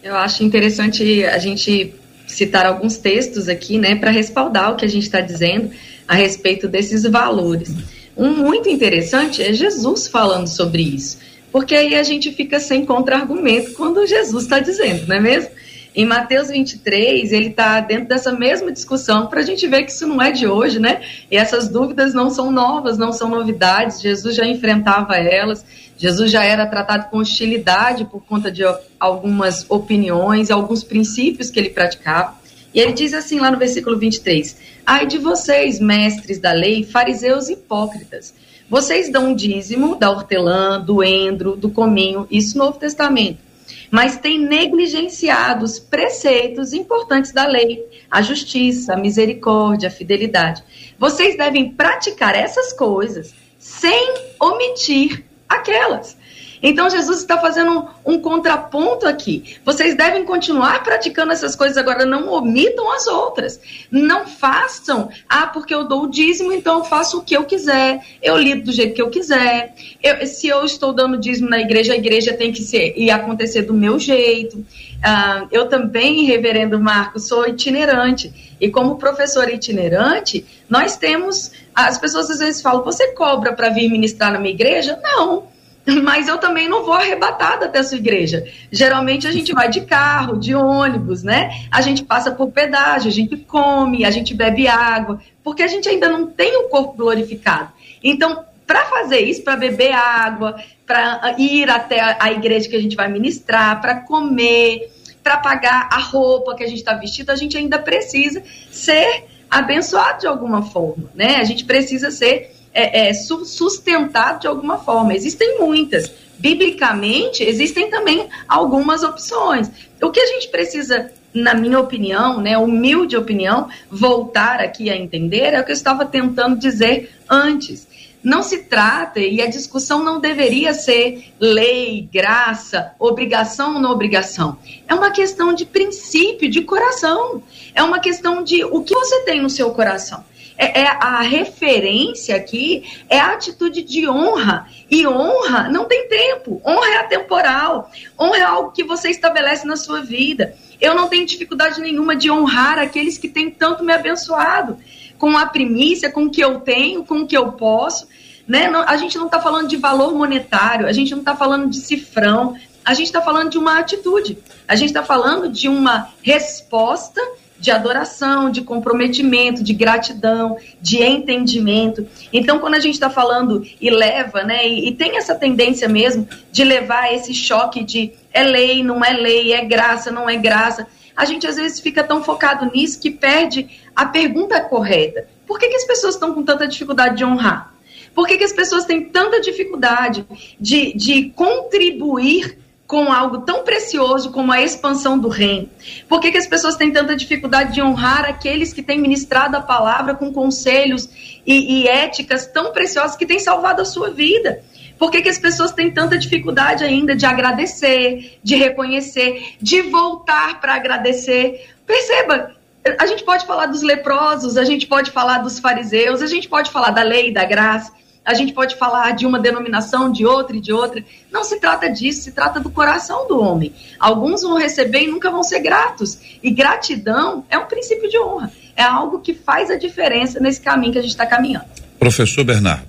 Eu acho interessante a gente citar alguns textos aqui, né, para respaldar o que a gente está dizendo a respeito desses valores. Um muito interessante é Jesus falando sobre isso, porque aí a gente fica sem contra-argumento quando Jesus está dizendo, não é mesmo? Em Mateus 23, ele está dentro dessa mesma discussão para a gente ver que isso não é de hoje, né? E essas dúvidas não são novas, não são novidades. Jesus já enfrentava elas, Jesus já era tratado com hostilidade por conta de algumas opiniões, alguns princípios que ele praticava. E ele diz assim lá no versículo 23: Ai de vocês, mestres da lei, fariseus hipócritas. Vocês dão um dízimo da hortelã, do endro, do cominho, isso no Novo Testamento. Mas têm negligenciado os preceitos importantes da lei, a justiça, a misericórdia, a fidelidade. Vocês devem praticar essas coisas sem omitir aquelas. Então Jesus está fazendo um, um, contraponto aqui. Vocês devem continuar praticando essas coisas agora, não omitam as outras. Não façam, ah, porque eu dou o dízimo, então eu faço o que eu quiser, eu lido do jeito que eu quiser. Eu, se eu estou dando dízimo na igreja, a igreja tem que ser e acontecer do meu jeito. Ah, eu também, reverendo Marcos, sou itinerante. E como professora itinerante, nós temos. As pessoas às vezes falam: você cobra para vir ministrar na minha igreja? Não mas eu também não vou arrebatada até a sua igreja. Geralmente a gente vai de carro, de ônibus, né? A gente passa por pedágio, a gente come, a gente bebe água, porque a gente ainda não tem o corpo glorificado. Então, para fazer isso, para beber água, para ir até a igreja que a gente vai ministrar, para comer, para pagar a roupa que a gente está vestido, a gente ainda precisa ser abençoado de alguma forma, né? A gente precisa ser é, é, sustentado de alguma forma. Existem muitas. Biblicamente, existem também algumas opções. O que a gente precisa, na minha opinião, né, humilde opinião, voltar aqui a entender é o que eu estava tentando dizer antes. Não se trata, e a discussão não deveria ser lei, graça, obrigação ou não obrigação. É uma questão de princípio, de coração. É uma questão de o que você tem no seu coração é, é, a referência aqui é a atitude de honra. E honra não tem tempo. Honra é atemporal. Honra é algo que você estabelece na sua vida. Eu não tenho dificuldade nenhuma de honrar aqueles que têm tanto me abençoado. Com a primícia, com o que eu tenho, com o que eu posso. Né? Não, a gente não está falando de valor monetário, a gente não está falando de cifrão, a gente está falando de uma atitude, a gente está falando de uma resposta de adoração, de comprometimento, de gratidão, de entendimento. Então, quando a gente está falando e leva, né, e, e, tem essa tendência mesmo de levar esse choque de é lei, não é lei, é graça, não é graça, a gente às vezes fica tão focado nisso que perde a pergunta correta. Por que, que as pessoas estão com tanta dificuldade de honrar? Por que, que as pessoas têm tanta dificuldade de, de contribuir com algo tão precioso como a expansão do reino? Por que, que as pessoas têm tanta dificuldade de honrar aqueles que têm ministrado a palavra com conselhos e, e éticas tão preciosas que têm salvado a sua vida? Por que, que as pessoas têm tanta dificuldade ainda de agradecer, de reconhecer, de voltar para agradecer? Perceba, a gente pode falar dos leprosos, a gente pode falar dos fariseus, a gente pode falar da lei, da graça, a gente pode falar de uma denominação, de outra e de outra. Não se trata disso, se trata do coração do homem. Alguns vão receber e nunca vão ser gratos. E gratidão é um princípio de honra. É algo que faz a diferença nesse caminho que a gente está caminhando. Professor Bernardo.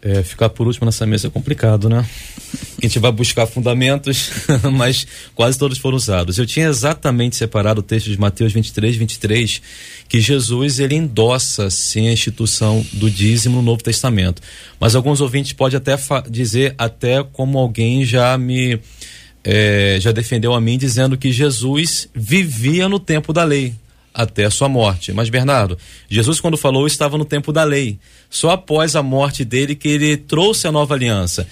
É, ficar por último nessa mesa é complicado, né? A gente vai buscar fundamentos, mas quase todos foram usados. Eu tinha exatamente separado o texto de Mateus 23, 23, que Jesus ele endossa sim a instituição do dízimo no Novo Testamento. Mas alguns ouvintes podem até dizer, até como alguém já me é, já defendeu a mim, dizendo que Jesus vivia no tempo da lei até a sua morte. Mas, Bernardo, Jesus, quando falou, estava no tempo da lei. Só após a morte dele que ele trouxe a nova aliança.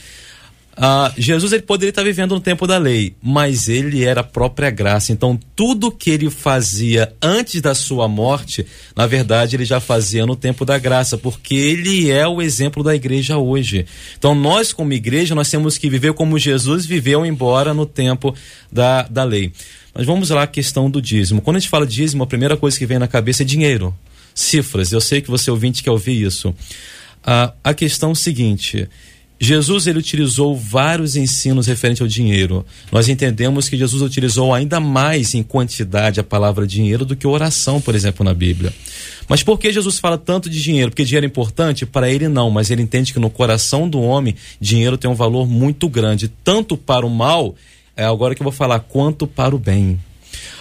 Ah, Jesus ele poderia estar vivendo no tempo da lei, mas ele era a própria graça. Então, tudo que ele fazia antes da sua morte, na verdade, ele já fazia no tempo da graça, porque ele é o exemplo da igreja hoje. Então, nós, como igreja, nós temos que viver como Jesus viveu, embora no tempo da, da lei. Mas vamos lá à questão do dízimo. Quando a gente fala dízimo, a primeira coisa que vem na cabeça é dinheiro, cifras. Eu sei que você ouvinte quer ouvir isso. Ah, a questão é seguinte: Jesus ele utilizou vários ensinos referentes ao dinheiro. Nós entendemos que Jesus utilizou ainda mais em quantidade a palavra dinheiro do que oração, por exemplo, na Bíblia. Mas por que Jesus fala tanto de dinheiro? Porque dinheiro é importante? Para ele não, mas ele entende que no coração do homem dinheiro tem um valor muito grande, tanto para o mal é agora que eu vou falar quanto para o bem.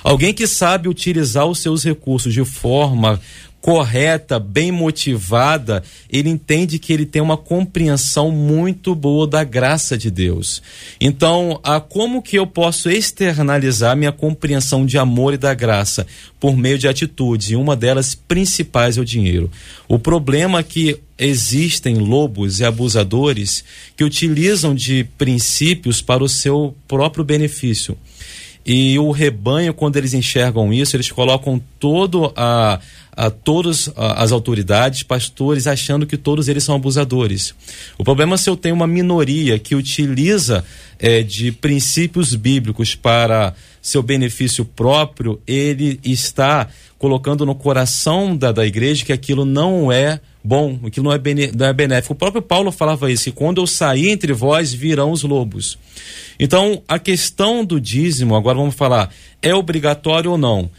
Alguém que sabe utilizar os seus recursos de forma correta, bem motivada, ele entende que ele tem uma compreensão muito boa da graça de Deus. Então, a como que eu posso externalizar minha compreensão de amor e da graça por meio de atitudes, e uma delas principais é o dinheiro. O problema é que existem lobos e abusadores que utilizam de princípios para o seu próprio benefício. E o rebanho, quando eles enxergam isso, eles colocam todo a a todas as autoridades, pastores, achando que todos eles são abusadores. O problema é se eu tenho uma minoria que utiliza é, de princípios bíblicos para seu benefício próprio, ele está colocando no coração da, da igreja que aquilo não é bom, aquilo não é, bene, não é benéfico. O próprio Paulo falava isso, que quando eu sair entre vós virão os lobos. Então, a questão do dízimo, agora vamos falar, é obrigatório ou não?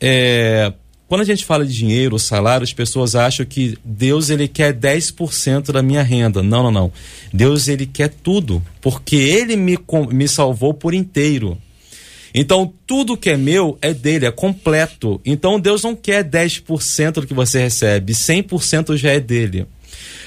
É, quando a gente fala de dinheiro, salário, as pessoas acham que Deus ele quer 10% da minha renda. Não, não, não. Deus ele quer tudo, porque ele me, me salvou por inteiro. Então, tudo que é meu é dele, é completo. Então, Deus não quer 10% do que você recebe, 100% já é dele.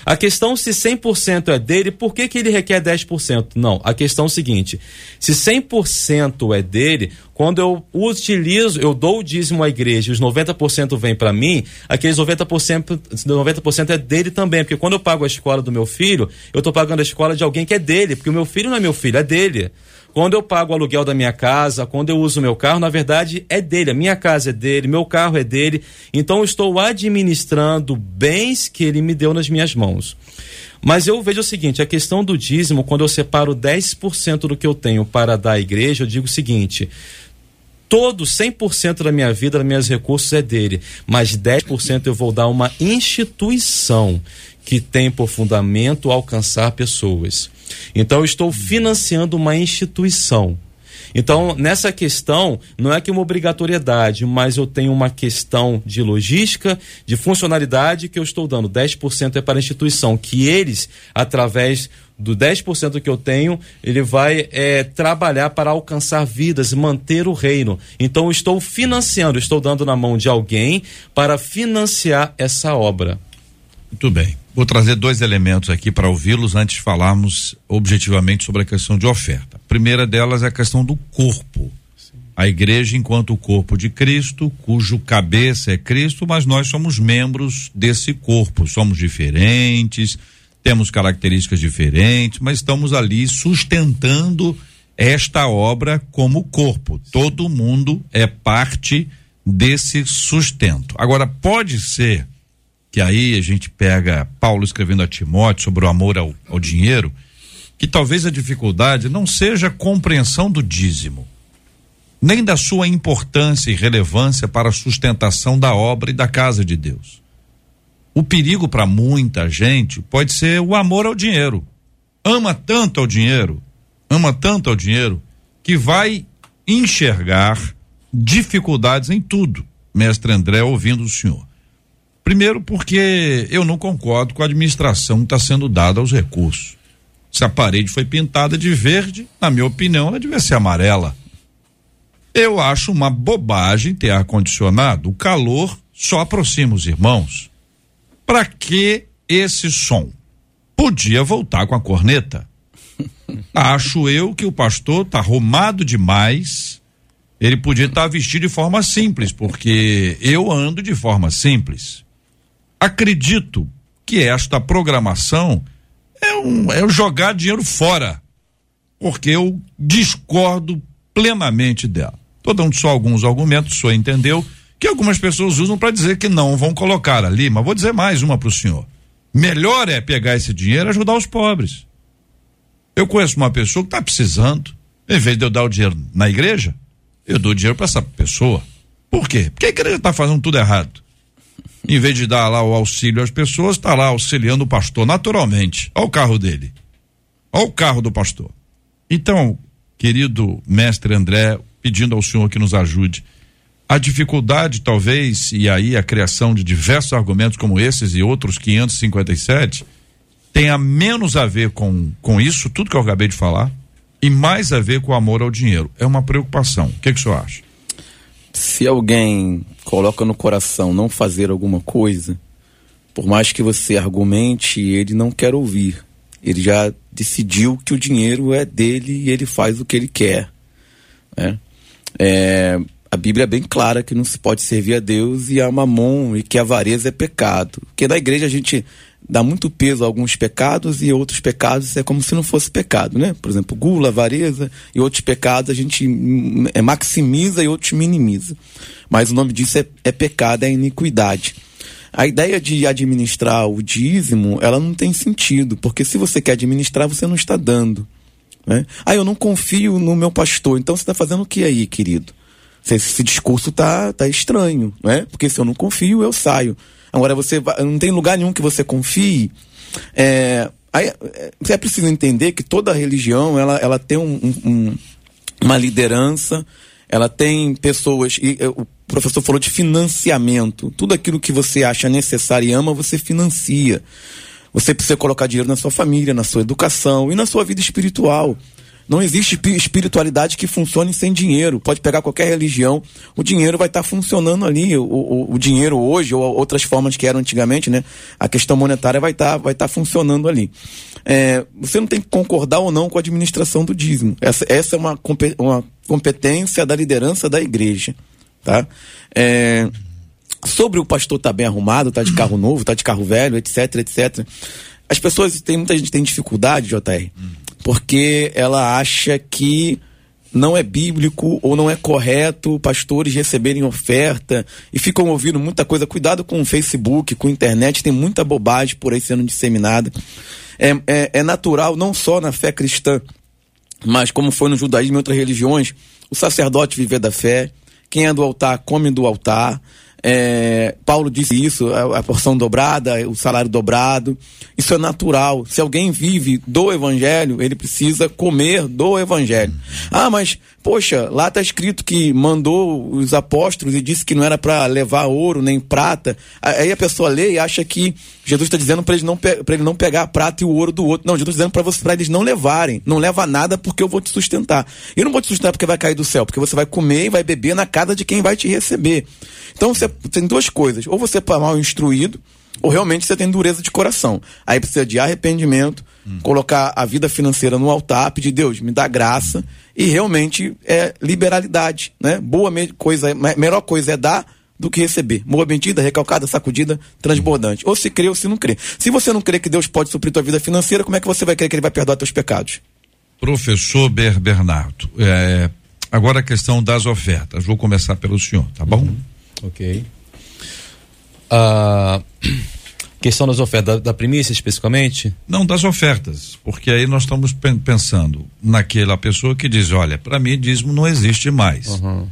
A questão se 100% é dele, por que, que ele requer 10%? Não, a questão é o seguinte: se 100% é dele, quando eu utilizo, eu dou o dízimo à igreja os 90% vem para mim, aqueles 90%, 90% é dele também, porque quando eu pago a escola do meu filho, eu estou pagando a escola de alguém que é dele, porque o meu filho não é meu filho, é dele. Quando eu pago o aluguel da minha casa, quando eu uso meu carro, na verdade é dele. A minha casa é dele, meu carro é dele. Então eu estou administrando bens que ele me deu nas minhas mãos. Mas eu vejo o seguinte: a questão do dízimo, quando eu separo 10% do que eu tenho para dar à igreja, eu digo o seguinte: todo 100% da minha vida, dos meus recursos é dele, mas 10% eu vou dar a uma instituição que tem por fundamento alcançar pessoas. Então eu estou financiando uma instituição. Então, nessa questão, não é que uma obrigatoriedade, mas eu tenho uma questão de logística, de funcionalidade que eu estou dando. 10% é para a instituição, que eles, através do 10% que eu tenho, ele vai é, trabalhar para alcançar vidas, manter o reino. Então, eu estou financiando, estou dando na mão de alguém para financiar essa obra. Muito bem. Vou trazer dois elementos aqui para ouvi-los antes de falarmos objetivamente sobre a questão de oferta. A primeira delas é a questão do corpo. A igreja, enquanto corpo de Cristo, cujo cabeça é Cristo, mas nós somos membros desse corpo, somos diferentes, temos características diferentes, mas estamos ali sustentando esta obra como corpo. Todo mundo é parte desse sustento. Agora, pode ser que aí a gente pega Paulo escrevendo a Timóteo sobre o amor ao, ao dinheiro, que talvez a dificuldade não seja a compreensão do dízimo, nem da sua importância e relevância para a sustentação da obra e da casa de Deus. O perigo para muita gente pode ser o amor ao dinheiro. Ama tanto ao dinheiro, ama tanto ao dinheiro, que vai enxergar dificuldades em tudo. Mestre André, ouvindo o senhor. Primeiro, porque eu não concordo com a administração que está sendo dada aos recursos. Se a parede foi pintada de verde, na minha opinião, ela devia ser amarela. Eu acho uma bobagem ter ar-condicionado. O calor só aproxima os irmãos. Para que esse som? Podia voltar com a corneta. acho eu que o pastor está arrumado demais. Ele podia estar tá vestido de forma simples, porque eu ando de forma simples. Acredito que esta programação é um é jogar dinheiro fora, porque eu discordo plenamente dela. Estou dando só alguns argumentos, o senhor entendeu, que algumas pessoas usam para dizer que não vão colocar ali, mas vou dizer mais uma para o senhor. Melhor é pegar esse dinheiro e ajudar os pobres. Eu conheço uma pessoa que está precisando, em vez de eu dar o dinheiro na igreja, eu dou dinheiro para essa pessoa. Por quê? Porque a igreja está fazendo tudo errado em vez de dar lá o auxílio às pessoas, está lá auxiliando o pastor naturalmente. Olha o carro dele. Olha o carro do pastor. Então, querido mestre André, pedindo ao senhor que nos ajude. A dificuldade, talvez, e aí a criação de diversos argumentos como esses e outros 557, tenha menos a ver com, com isso, tudo que eu acabei de falar, e mais a ver com o amor ao dinheiro. É uma preocupação. O que, que o senhor acha? Se alguém coloca no coração não fazer alguma coisa, por mais que você argumente, ele não quer ouvir. Ele já decidiu que o dinheiro é dele e ele faz o que ele quer. Né? É, a Bíblia é bem clara que não se pode servir a Deus e a mamon e que a avareza é pecado. Porque na igreja a gente dá muito peso a alguns pecados e outros pecados é como se não fosse pecado, né? Por exemplo, gula, avareza e outros pecados a gente é, maximiza e outros minimiza. Mas o nome disso é, é pecado, é iniquidade. A ideia de administrar o dízimo, ela não tem sentido, porque se você quer administrar, você não está dando. Né? Ah, eu não confio no meu pastor, então você está fazendo o que aí, querido? Esse discurso tá, tá estranho, né? Porque se eu não confio, eu saio. Agora, você vai, não tem lugar nenhum que você confie. É, aí, é, você é preciso entender que toda religião ela, ela tem um, um, uma liderança, ela tem pessoas. E, o professor falou de financiamento. Tudo aquilo que você acha necessário e ama, você financia. Você precisa colocar dinheiro na sua família, na sua educação e na sua vida espiritual. Não existe espiritualidade que funcione sem dinheiro. Pode pegar qualquer religião, o dinheiro vai estar tá funcionando ali. O, o, o, dinheiro hoje, ou outras formas que eram antigamente, né? A questão monetária vai estar tá, vai tá funcionando ali. É, você não tem que concordar ou não com a administração do dízimo. Essa, essa é uma, uma competência da liderança da igreja. Tá? É, sobre o pastor estar tá bem arrumado, tá de carro novo, tá de carro velho, etc, etc. As pessoas, tem muita gente tem dificuldade, JR, porque ela acha que não é bíblico ou não é correto pastores receberem oferta e ficam ouvindo muita coisa. Cuidado com o Facebook, com a internet, tem muita bobagem por aí sendo disseminada. É, é, é natural, não só na fé cristã, mas como foi no judaísmo e outras religiões, o sacerdote viver da fé, quem é do altar come do altar, é, Paulo disse isso, a, a, porção dobrada, o salário dobrado. Isso é natural. Se alguém vive do evangelho, ele precisa comer do evangelho. Ah, mas, poxa, lá está escrito que mandou os apóstolos e disse que não era para levar ouro nem prata. Aí a pessoa lê e acha que Jesus está dizendo para ele, não ele não pegar a prata e o ouro do outro. Não, Jesus está dizendo para eles não levarem. Não leva nada porque eu vou te sustentar. E eu não vou te sustentar porque vai cair do céu, porque você vai comer e vai beber na casa de quem vai te receber. Então você tem duas coisas. Ou você é mal instruído, ou realmente você tem dureza de coração. Aí precisa de arrependimento, hum. colocar a vida financeira no altar, pedir Deus, me dá graça. E realmente é liberalidade, né? Boa coisa, melhor coisa é dar do que receber. Boa medida, recalcada, sacudida, transbordante. Ou se crê ou se não crê. Se você não crê que Deus pode suprir tua vida financeira, como é que você vai crer que ele vai perdoar teus pecados? Professor Ber Bernardo, é, agora a questão das ofertas. Vou começar pelo senhor, tá bom? Uhum. Ok. A questão das ofertas, da, da primícia especificamente? Não, das ofertas, porque aí nós estamos pensando naquela pessoa que diz, olha, para mim dízimo não existe mais. Uhum.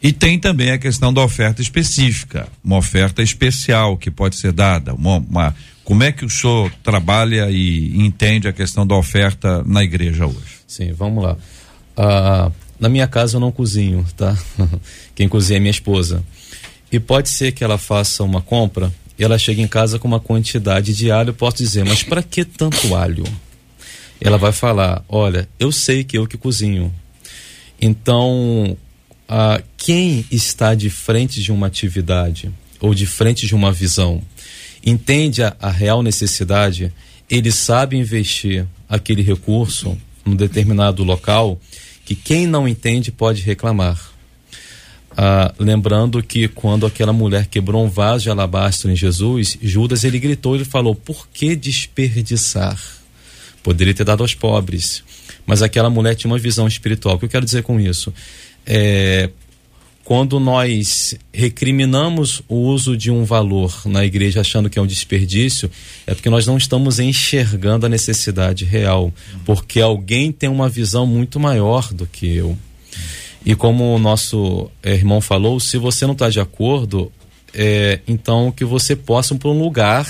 E tem também a questão da oferta específica, uma oferta especial que pode ser dada, uma, uma como é que o senhor trabalha e entende a questão da oferta na igreja hoje? Sim, vamos lá. Uh, na minha casa eu não cozinho, tá? Quem cozinha é minha esposa. E pode ser que ela faça uma compra e ela chegue em casa com uma quantidade de alho, posso dizer, mas para que tanto alho? Ela vai falar, olha, eu sei que eu que cozinho. Então, ah, quem está de frente de uma atividade ou de frente de uma visão entende a, a real necessidade, ele sabe investir aquele recurso num determinado local que quem não entende pode reclamar. Ah, lembrando que quando aquela mulher quebrou um vaso de alabastro em Jesus, Judas ele gritou, ele falou: "Por que desperdiçar? Poderia ter dado aos pobres." Mas aquela mulher tinha uma visão espiritual. O que eu quero dizer com isso? É, quando nós recriminamos o uso de um valor na igreja achando que é um desperdício, é porque nós não estamos enxergando a necessidade real, porque alguém tem uma visão muito maior do que eu. E como o nosso eh, irmão falou, se você não está de acordo, é, então que você possa ir para um lugar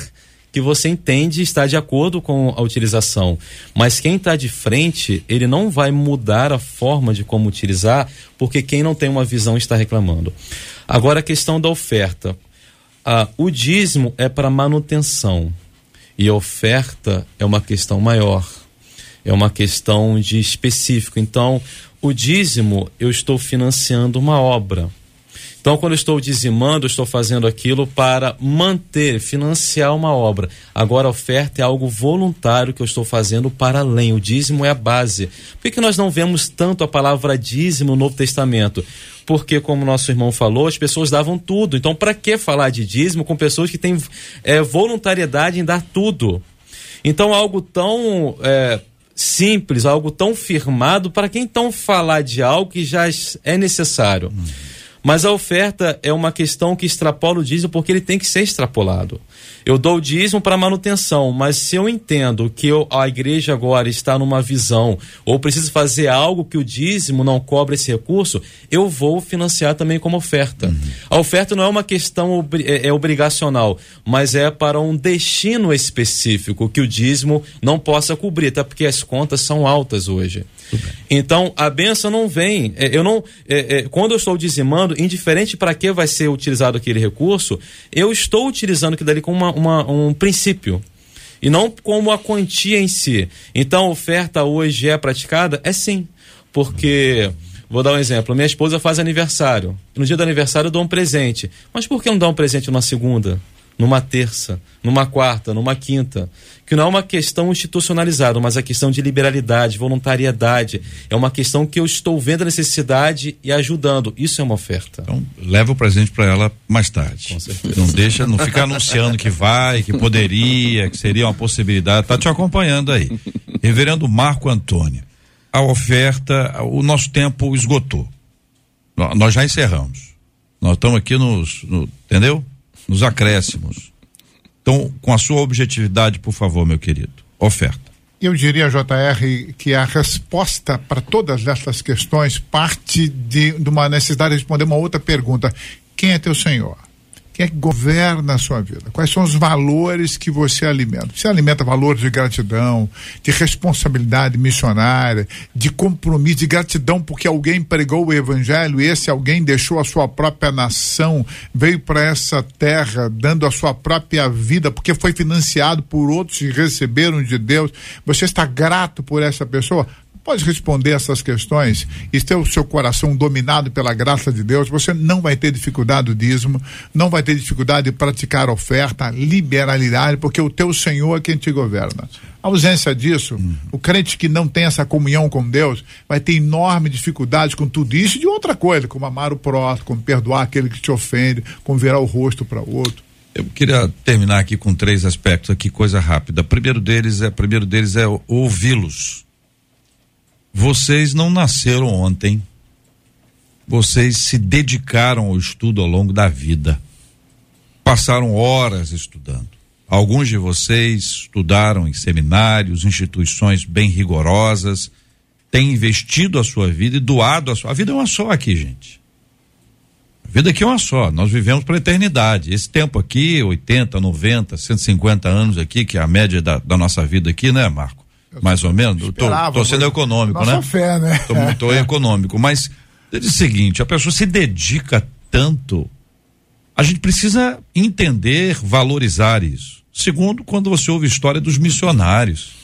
que você entende está de acordo com a utilização. Mas quem está de frente, ele não vai mudar a forma de como utilizar, porque quem não tem uma visão está reclamando. Agora a questão da oferta. Ah, o dízimo é para manutenção e a oferta é uma questão maior. É uma questão de específico. Então, O dízimo, eu estou financiando uma obra. Então, quando eu estou dizimando, eu estou fazendo aquilo para manter, financiar uma obra. Agora, a oferta é algo voluntário que eu estou fazendo para além. O dízimo é a base. Por que, nós não vemos tanto a palavra dízimo no Novo Testamento? Porque, como nosso irmão falou, as pessoas davam tudo. Então, para que falar de dízimo com pessoas que têm é, voluntariedade em dar tudo? Então, algo tão é, simples, algo tão firmado, para quem então falar de algo que já é necessário? Mas a oferta é uma questão que extrapola o dízimo porque ele tem que ser extrapolado. Eu dou o dízimo para manutenção, mas se eu entendo que eu, a igreja agora está numa visão ou preciso fazer algo que o dízimo não cobre esse recurso, eu vou financiar também como oferta. A oferta não é uma questão é, é obrigacional, mas é para um destino específico que o dízimo não possa cobrir, até porque as contas são altas hoje. Então a benção não vem. é, Eu não, é, é, quando eu estou dizimando, indiferente para que vai ser utilizado aquele recurso, eu estou utilizando aquilo dali como uma- uma- um princípio e não como a quantia em si. Então a oferta hoje é praticada? É sim, porque vou dar um exemplo. Minha esposa faz aniversário. No dia do aniversário eu dou um presente. Mas por que não dar um presente numa segunda? Numa terça, numa quarta, numa quinta, que não é uma questão institucionalizada, mas a questão de liberalidade, voluntariedade. É uma questão que eu estou vendo a necessidade e ajudando. Isso é uma oferta. Então, leva o presente para ela mais tarde. Com certeza. Não deixa, não fica anunciando que vai, que poderia, que seria uma possibilidade. Tá te acompanhando aí. Reverendo Marco Antônio, a oferta, o nosso tempo esgotou. Nó- Nós já encerramos. Nós estamos aqui nos, no- entendeu? Nos acréscimos. Então, com a sua objetividade, por favor, meu querido. Oferta. Eu diria, JR, que a resposta para todas essas questões parte de, de uma necessidade de responder uma outra pergunta: quem é teu Senhor? Quem é que governa a sua vida? Quais são os valores que você alimenta? Você alimenta valores de gratidão, de responsabilidade missionária, de compromisso, de gratidão porque alguém pregou o evangelho e esse alguém deixou a sua própria nação, veio para essa terra dando a sua própria vida porque foi financiado por outros e receberam de Deus. Você está grato por essa pessoa? Pode responder essas questões e ter o seu coração dominado pela graça de Deus, você não vai ter dificuldade do dízimo, não vai ter dificuldade de praticar oferta, liberalidade, porque o teu Senhor é quem te governa. A ausência disso, o crente que não tem essa comunhão com Deus vai ter enorme dificuldade com tudo isso e de outra coisa, como amar o próximo, como perdoar aquele que te ofende, como virar o rosto para outro. Eu queria terminar aqui com três aspectos aqui, coisa rápida. Primeiro deles é, primeiro deles é ouvi-los. Vocês não nasceram ontem. Vocês se dedicaram ao estudo ao longo da vida. Passaram horas estudando. Alguns de vocês estudaram em seminários, instituições bem rigorosas, têm investido a sua vida e doado a sua. A vida é uma só aqui, gente. A vida aqui é uma só, nós vivemos para a eternidade. Esse tempo aqui, 80, 90, 150 anos aqui, que é a média da, da nossa vida aqui, né, Marco? Mais ou menos. Tô sendo econômico, Nossa né? fé, né? Tô, tô econômico, mas é o seguinte, a pessoa se dedica tanto, a gente precisa entender, valorizar isso. Segundo, quando você ouve a história dos missionários.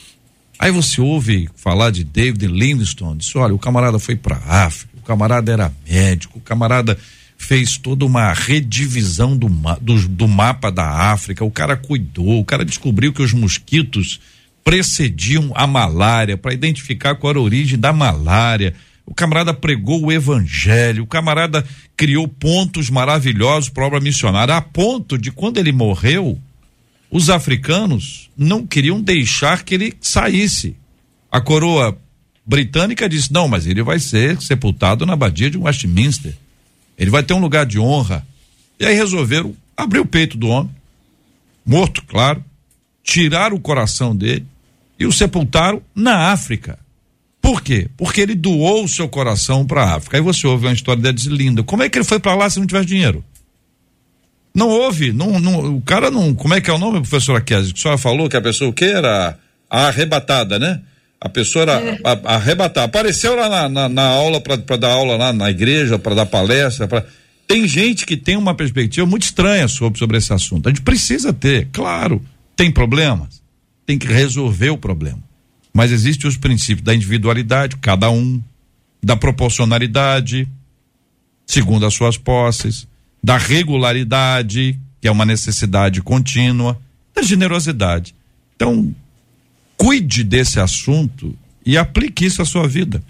Aí você ouve falar de David Livingstone, diz, olha, o camarada foi para África, o camarada era médico, o camarada fez toda uma redivisão do, ma- do, do mapa da África, o cara cuidou, o cara descobriu que os mosquitos precediam a malária para identificar qual era a origem da malária. O camarada pregou o evangelho, o camarada criou pontos maravilhosos para a obra missionária, a ponto de quando ele morreu, os africanos não queriam deixar que ele saísse. A coroa britânica disse: não, mas ele vai ser sepultado na abadia de Westminster. Ele vai ter um lugar de honra. E aí resolveram abrir o peito do homem, morto, claro, tirar o coração dele e o sepultaram na África. Por quê? Porque ele doou o seu coração para a África. Aí você ouve uma história dela diz linda. Como é que ele foi para lá se não tivesse dinheiro? Não houve, não, não, o cara não. Como é que é o nome, professora Kézia? Que a senhora falou que a pessoa o que era a arrebatada, né? A pessoa era a- arrebatada. Apareceu lá na, na, na aula para dar aula lá na igreja, para dar palestra. Pra... Tem gente que tem uma perspectiva muito estranha sobre, sobre esse assunto. A gente precisa ter, claro, tem problemas, tem que resolver o problema. Mas existem os princípios da individualidade, cada um, da proporcionalidade, segundo as suas posses, da regularidade, que é uma necessidade contínua, da generosidade. Então, cuide desse assunto e aplique isso à sua vida.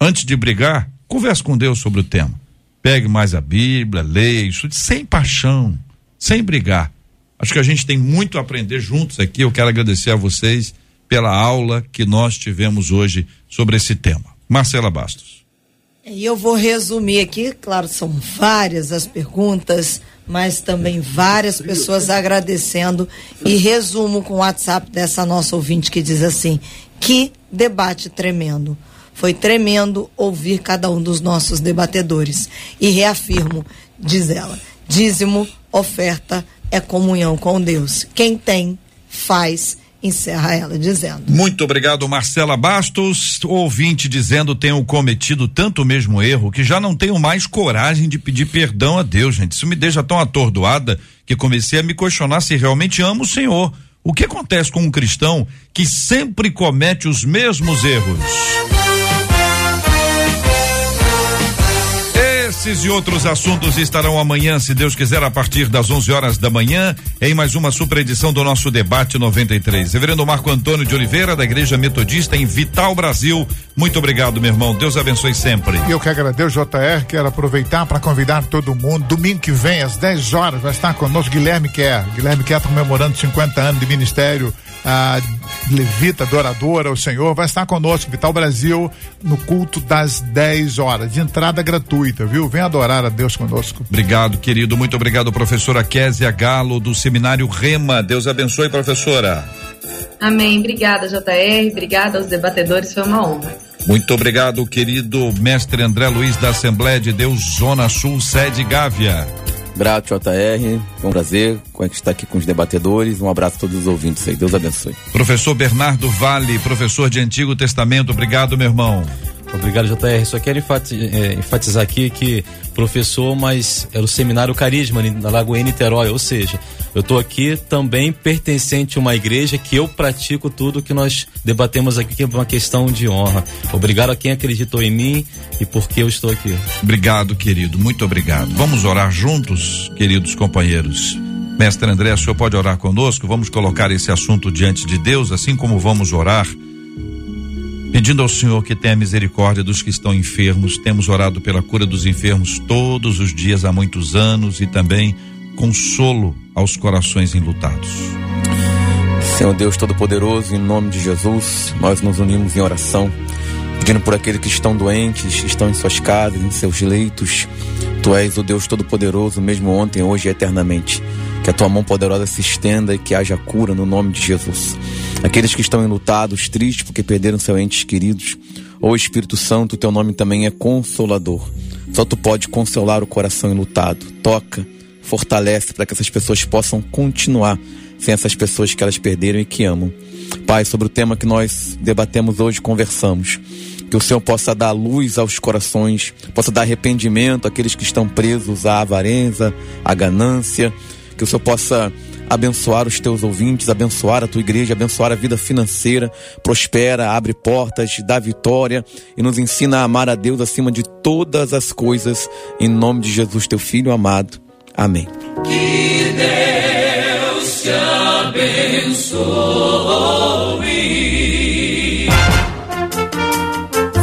Antes de brigar, converse com Deus sobre o tema. Pegue mais a Bíblia, leia isso, sem paixão, sem brigar. Acho que a gente tem muito a aprender juntos aqui. Eu quero agradecer a vocês pela aula que nós tivemos hoje sobre esse tema. Marcela Bastos. E eu vou resumir aqui, claro, são várias as perguntas, mas também várias pessoas agradecendo. E resumo com o WhatsApp dessa nossa ouvinte que diz assim: que debate tremendo. Foi tremendo ouvir cada um dos nossos debatedores. E reafirmo, diz ela: dízimo, oferta é comunhão com Deus. Quem tem, faz encerra ela dizendo. Muito obrigado, Marcela Bastos. Ouvinte dizendo tenho cometido tanto mesmo erro que já não tenho mais coragem de pedir perdão a Deus, gente. Isso me deixa tão atordoada que comecei a me questionar se realmente amo o Senhor. O que acontece com um cristão que sempre comete os mesmos erros? Esses e outros assuntos estarão amanhã, se Deus quiser, a partir das 11 horas da manhã, em mais uma super edição do nosso debate 93. Reverendo Marco Antônio de Oliveira, da Igreja Metodista em Vital, Brasil. Muito obrigado, meu irmão. Deus abençoe sempre. Eu que agradeço, JR. Quero aproveitar para convidar todo mundo. Domingo que vem, às 10 horas, vai estar conosco Guilherme Quer. Guilherme está comemorando 50 anos de ministério. A levita, adoradora, o Senhor, vai estar conosco, Vital Brasil, no culto das 10 horas, de entrada gratuita, viu? Vem adorar a Deus conosco. Obrigado, querido. Muito obrigado, professora Késia Galo, do Seminário Rema. Deus abençoe, professora. Amém. Obrigada, JR. Obrigada aos debatedores. Foi uma honra. Muito obrigado, querido mestre André Luiz da Assembleia de Deus, Zona Sul, sede Gávea. Grato, JR. Foi um prazer estar aqui com os debatedores. Um abraço a todos os ouvintes aí. Deus abençoe. Professor Bernardo Vale, professor de Antigo Testamento. Obrigado, meu irmão. Obrigado, JR. Só quero eh, enfatizar aqui que professor, mas era o seminário Carisma na Lagoinha Niterói, ou seja, eu estou aqui também pertencente a uma igreja que eu pratico tudo que nós debatemos aqui, que é uma questão de honra. Obrigado a quem acreditou em mim e porque eu estou aqui. Obrigado, querido. Muito obrigado. Vamos orar juntos, queridos companheiros. Mestre André, o senhor pode orar conosco? Vamos colocar esse assunto diante de Deus, assim como vamos orar, pedindo ao Senhor que tenha misericórdia dos que estão enfermos. Temos orado pela cura dos enfermos todos os dias há muitos anos e também consolo aos corações enlutados. Senhor Deus Todo-Poderoso, em nome de Jesus, nós nos unimos em oração, pedindo por aqueles que estão doentes, estão em suas casas, em seus leitos. Tu és o Deus Todo-Poderoso, mesmo ontem, hoje e eternamente. Que a tua mão poderosa se estenda e que haja cura no nome de Jesus. Aqueles que estão enlutados, tristes porque perderam seus entes queridos, ô Espírito Santo, teu nome também é consolador. Só tu pode consolar o coração enlutado. Toca, fortalece para que essas pessoas possam continuar sem essas pessoas que elas perderam e que amam. Pai, sobre o tema que nós debatemos hoje, conversamos. Que o Senhor possa dar luz aos corações, possa dar arrependimento àqueles que estão presos à avareza, à ganância. Que o Senhor possa abençoar os teus ouvintes, abençoar a tua igreja, abençoar a vida financeira, prospera, abre portas, dá vitória e nos ensina a amar a Deus acima de todas as coisas, em nome de Jesus, teu filho amado. Amém. Que Deus te abençoe.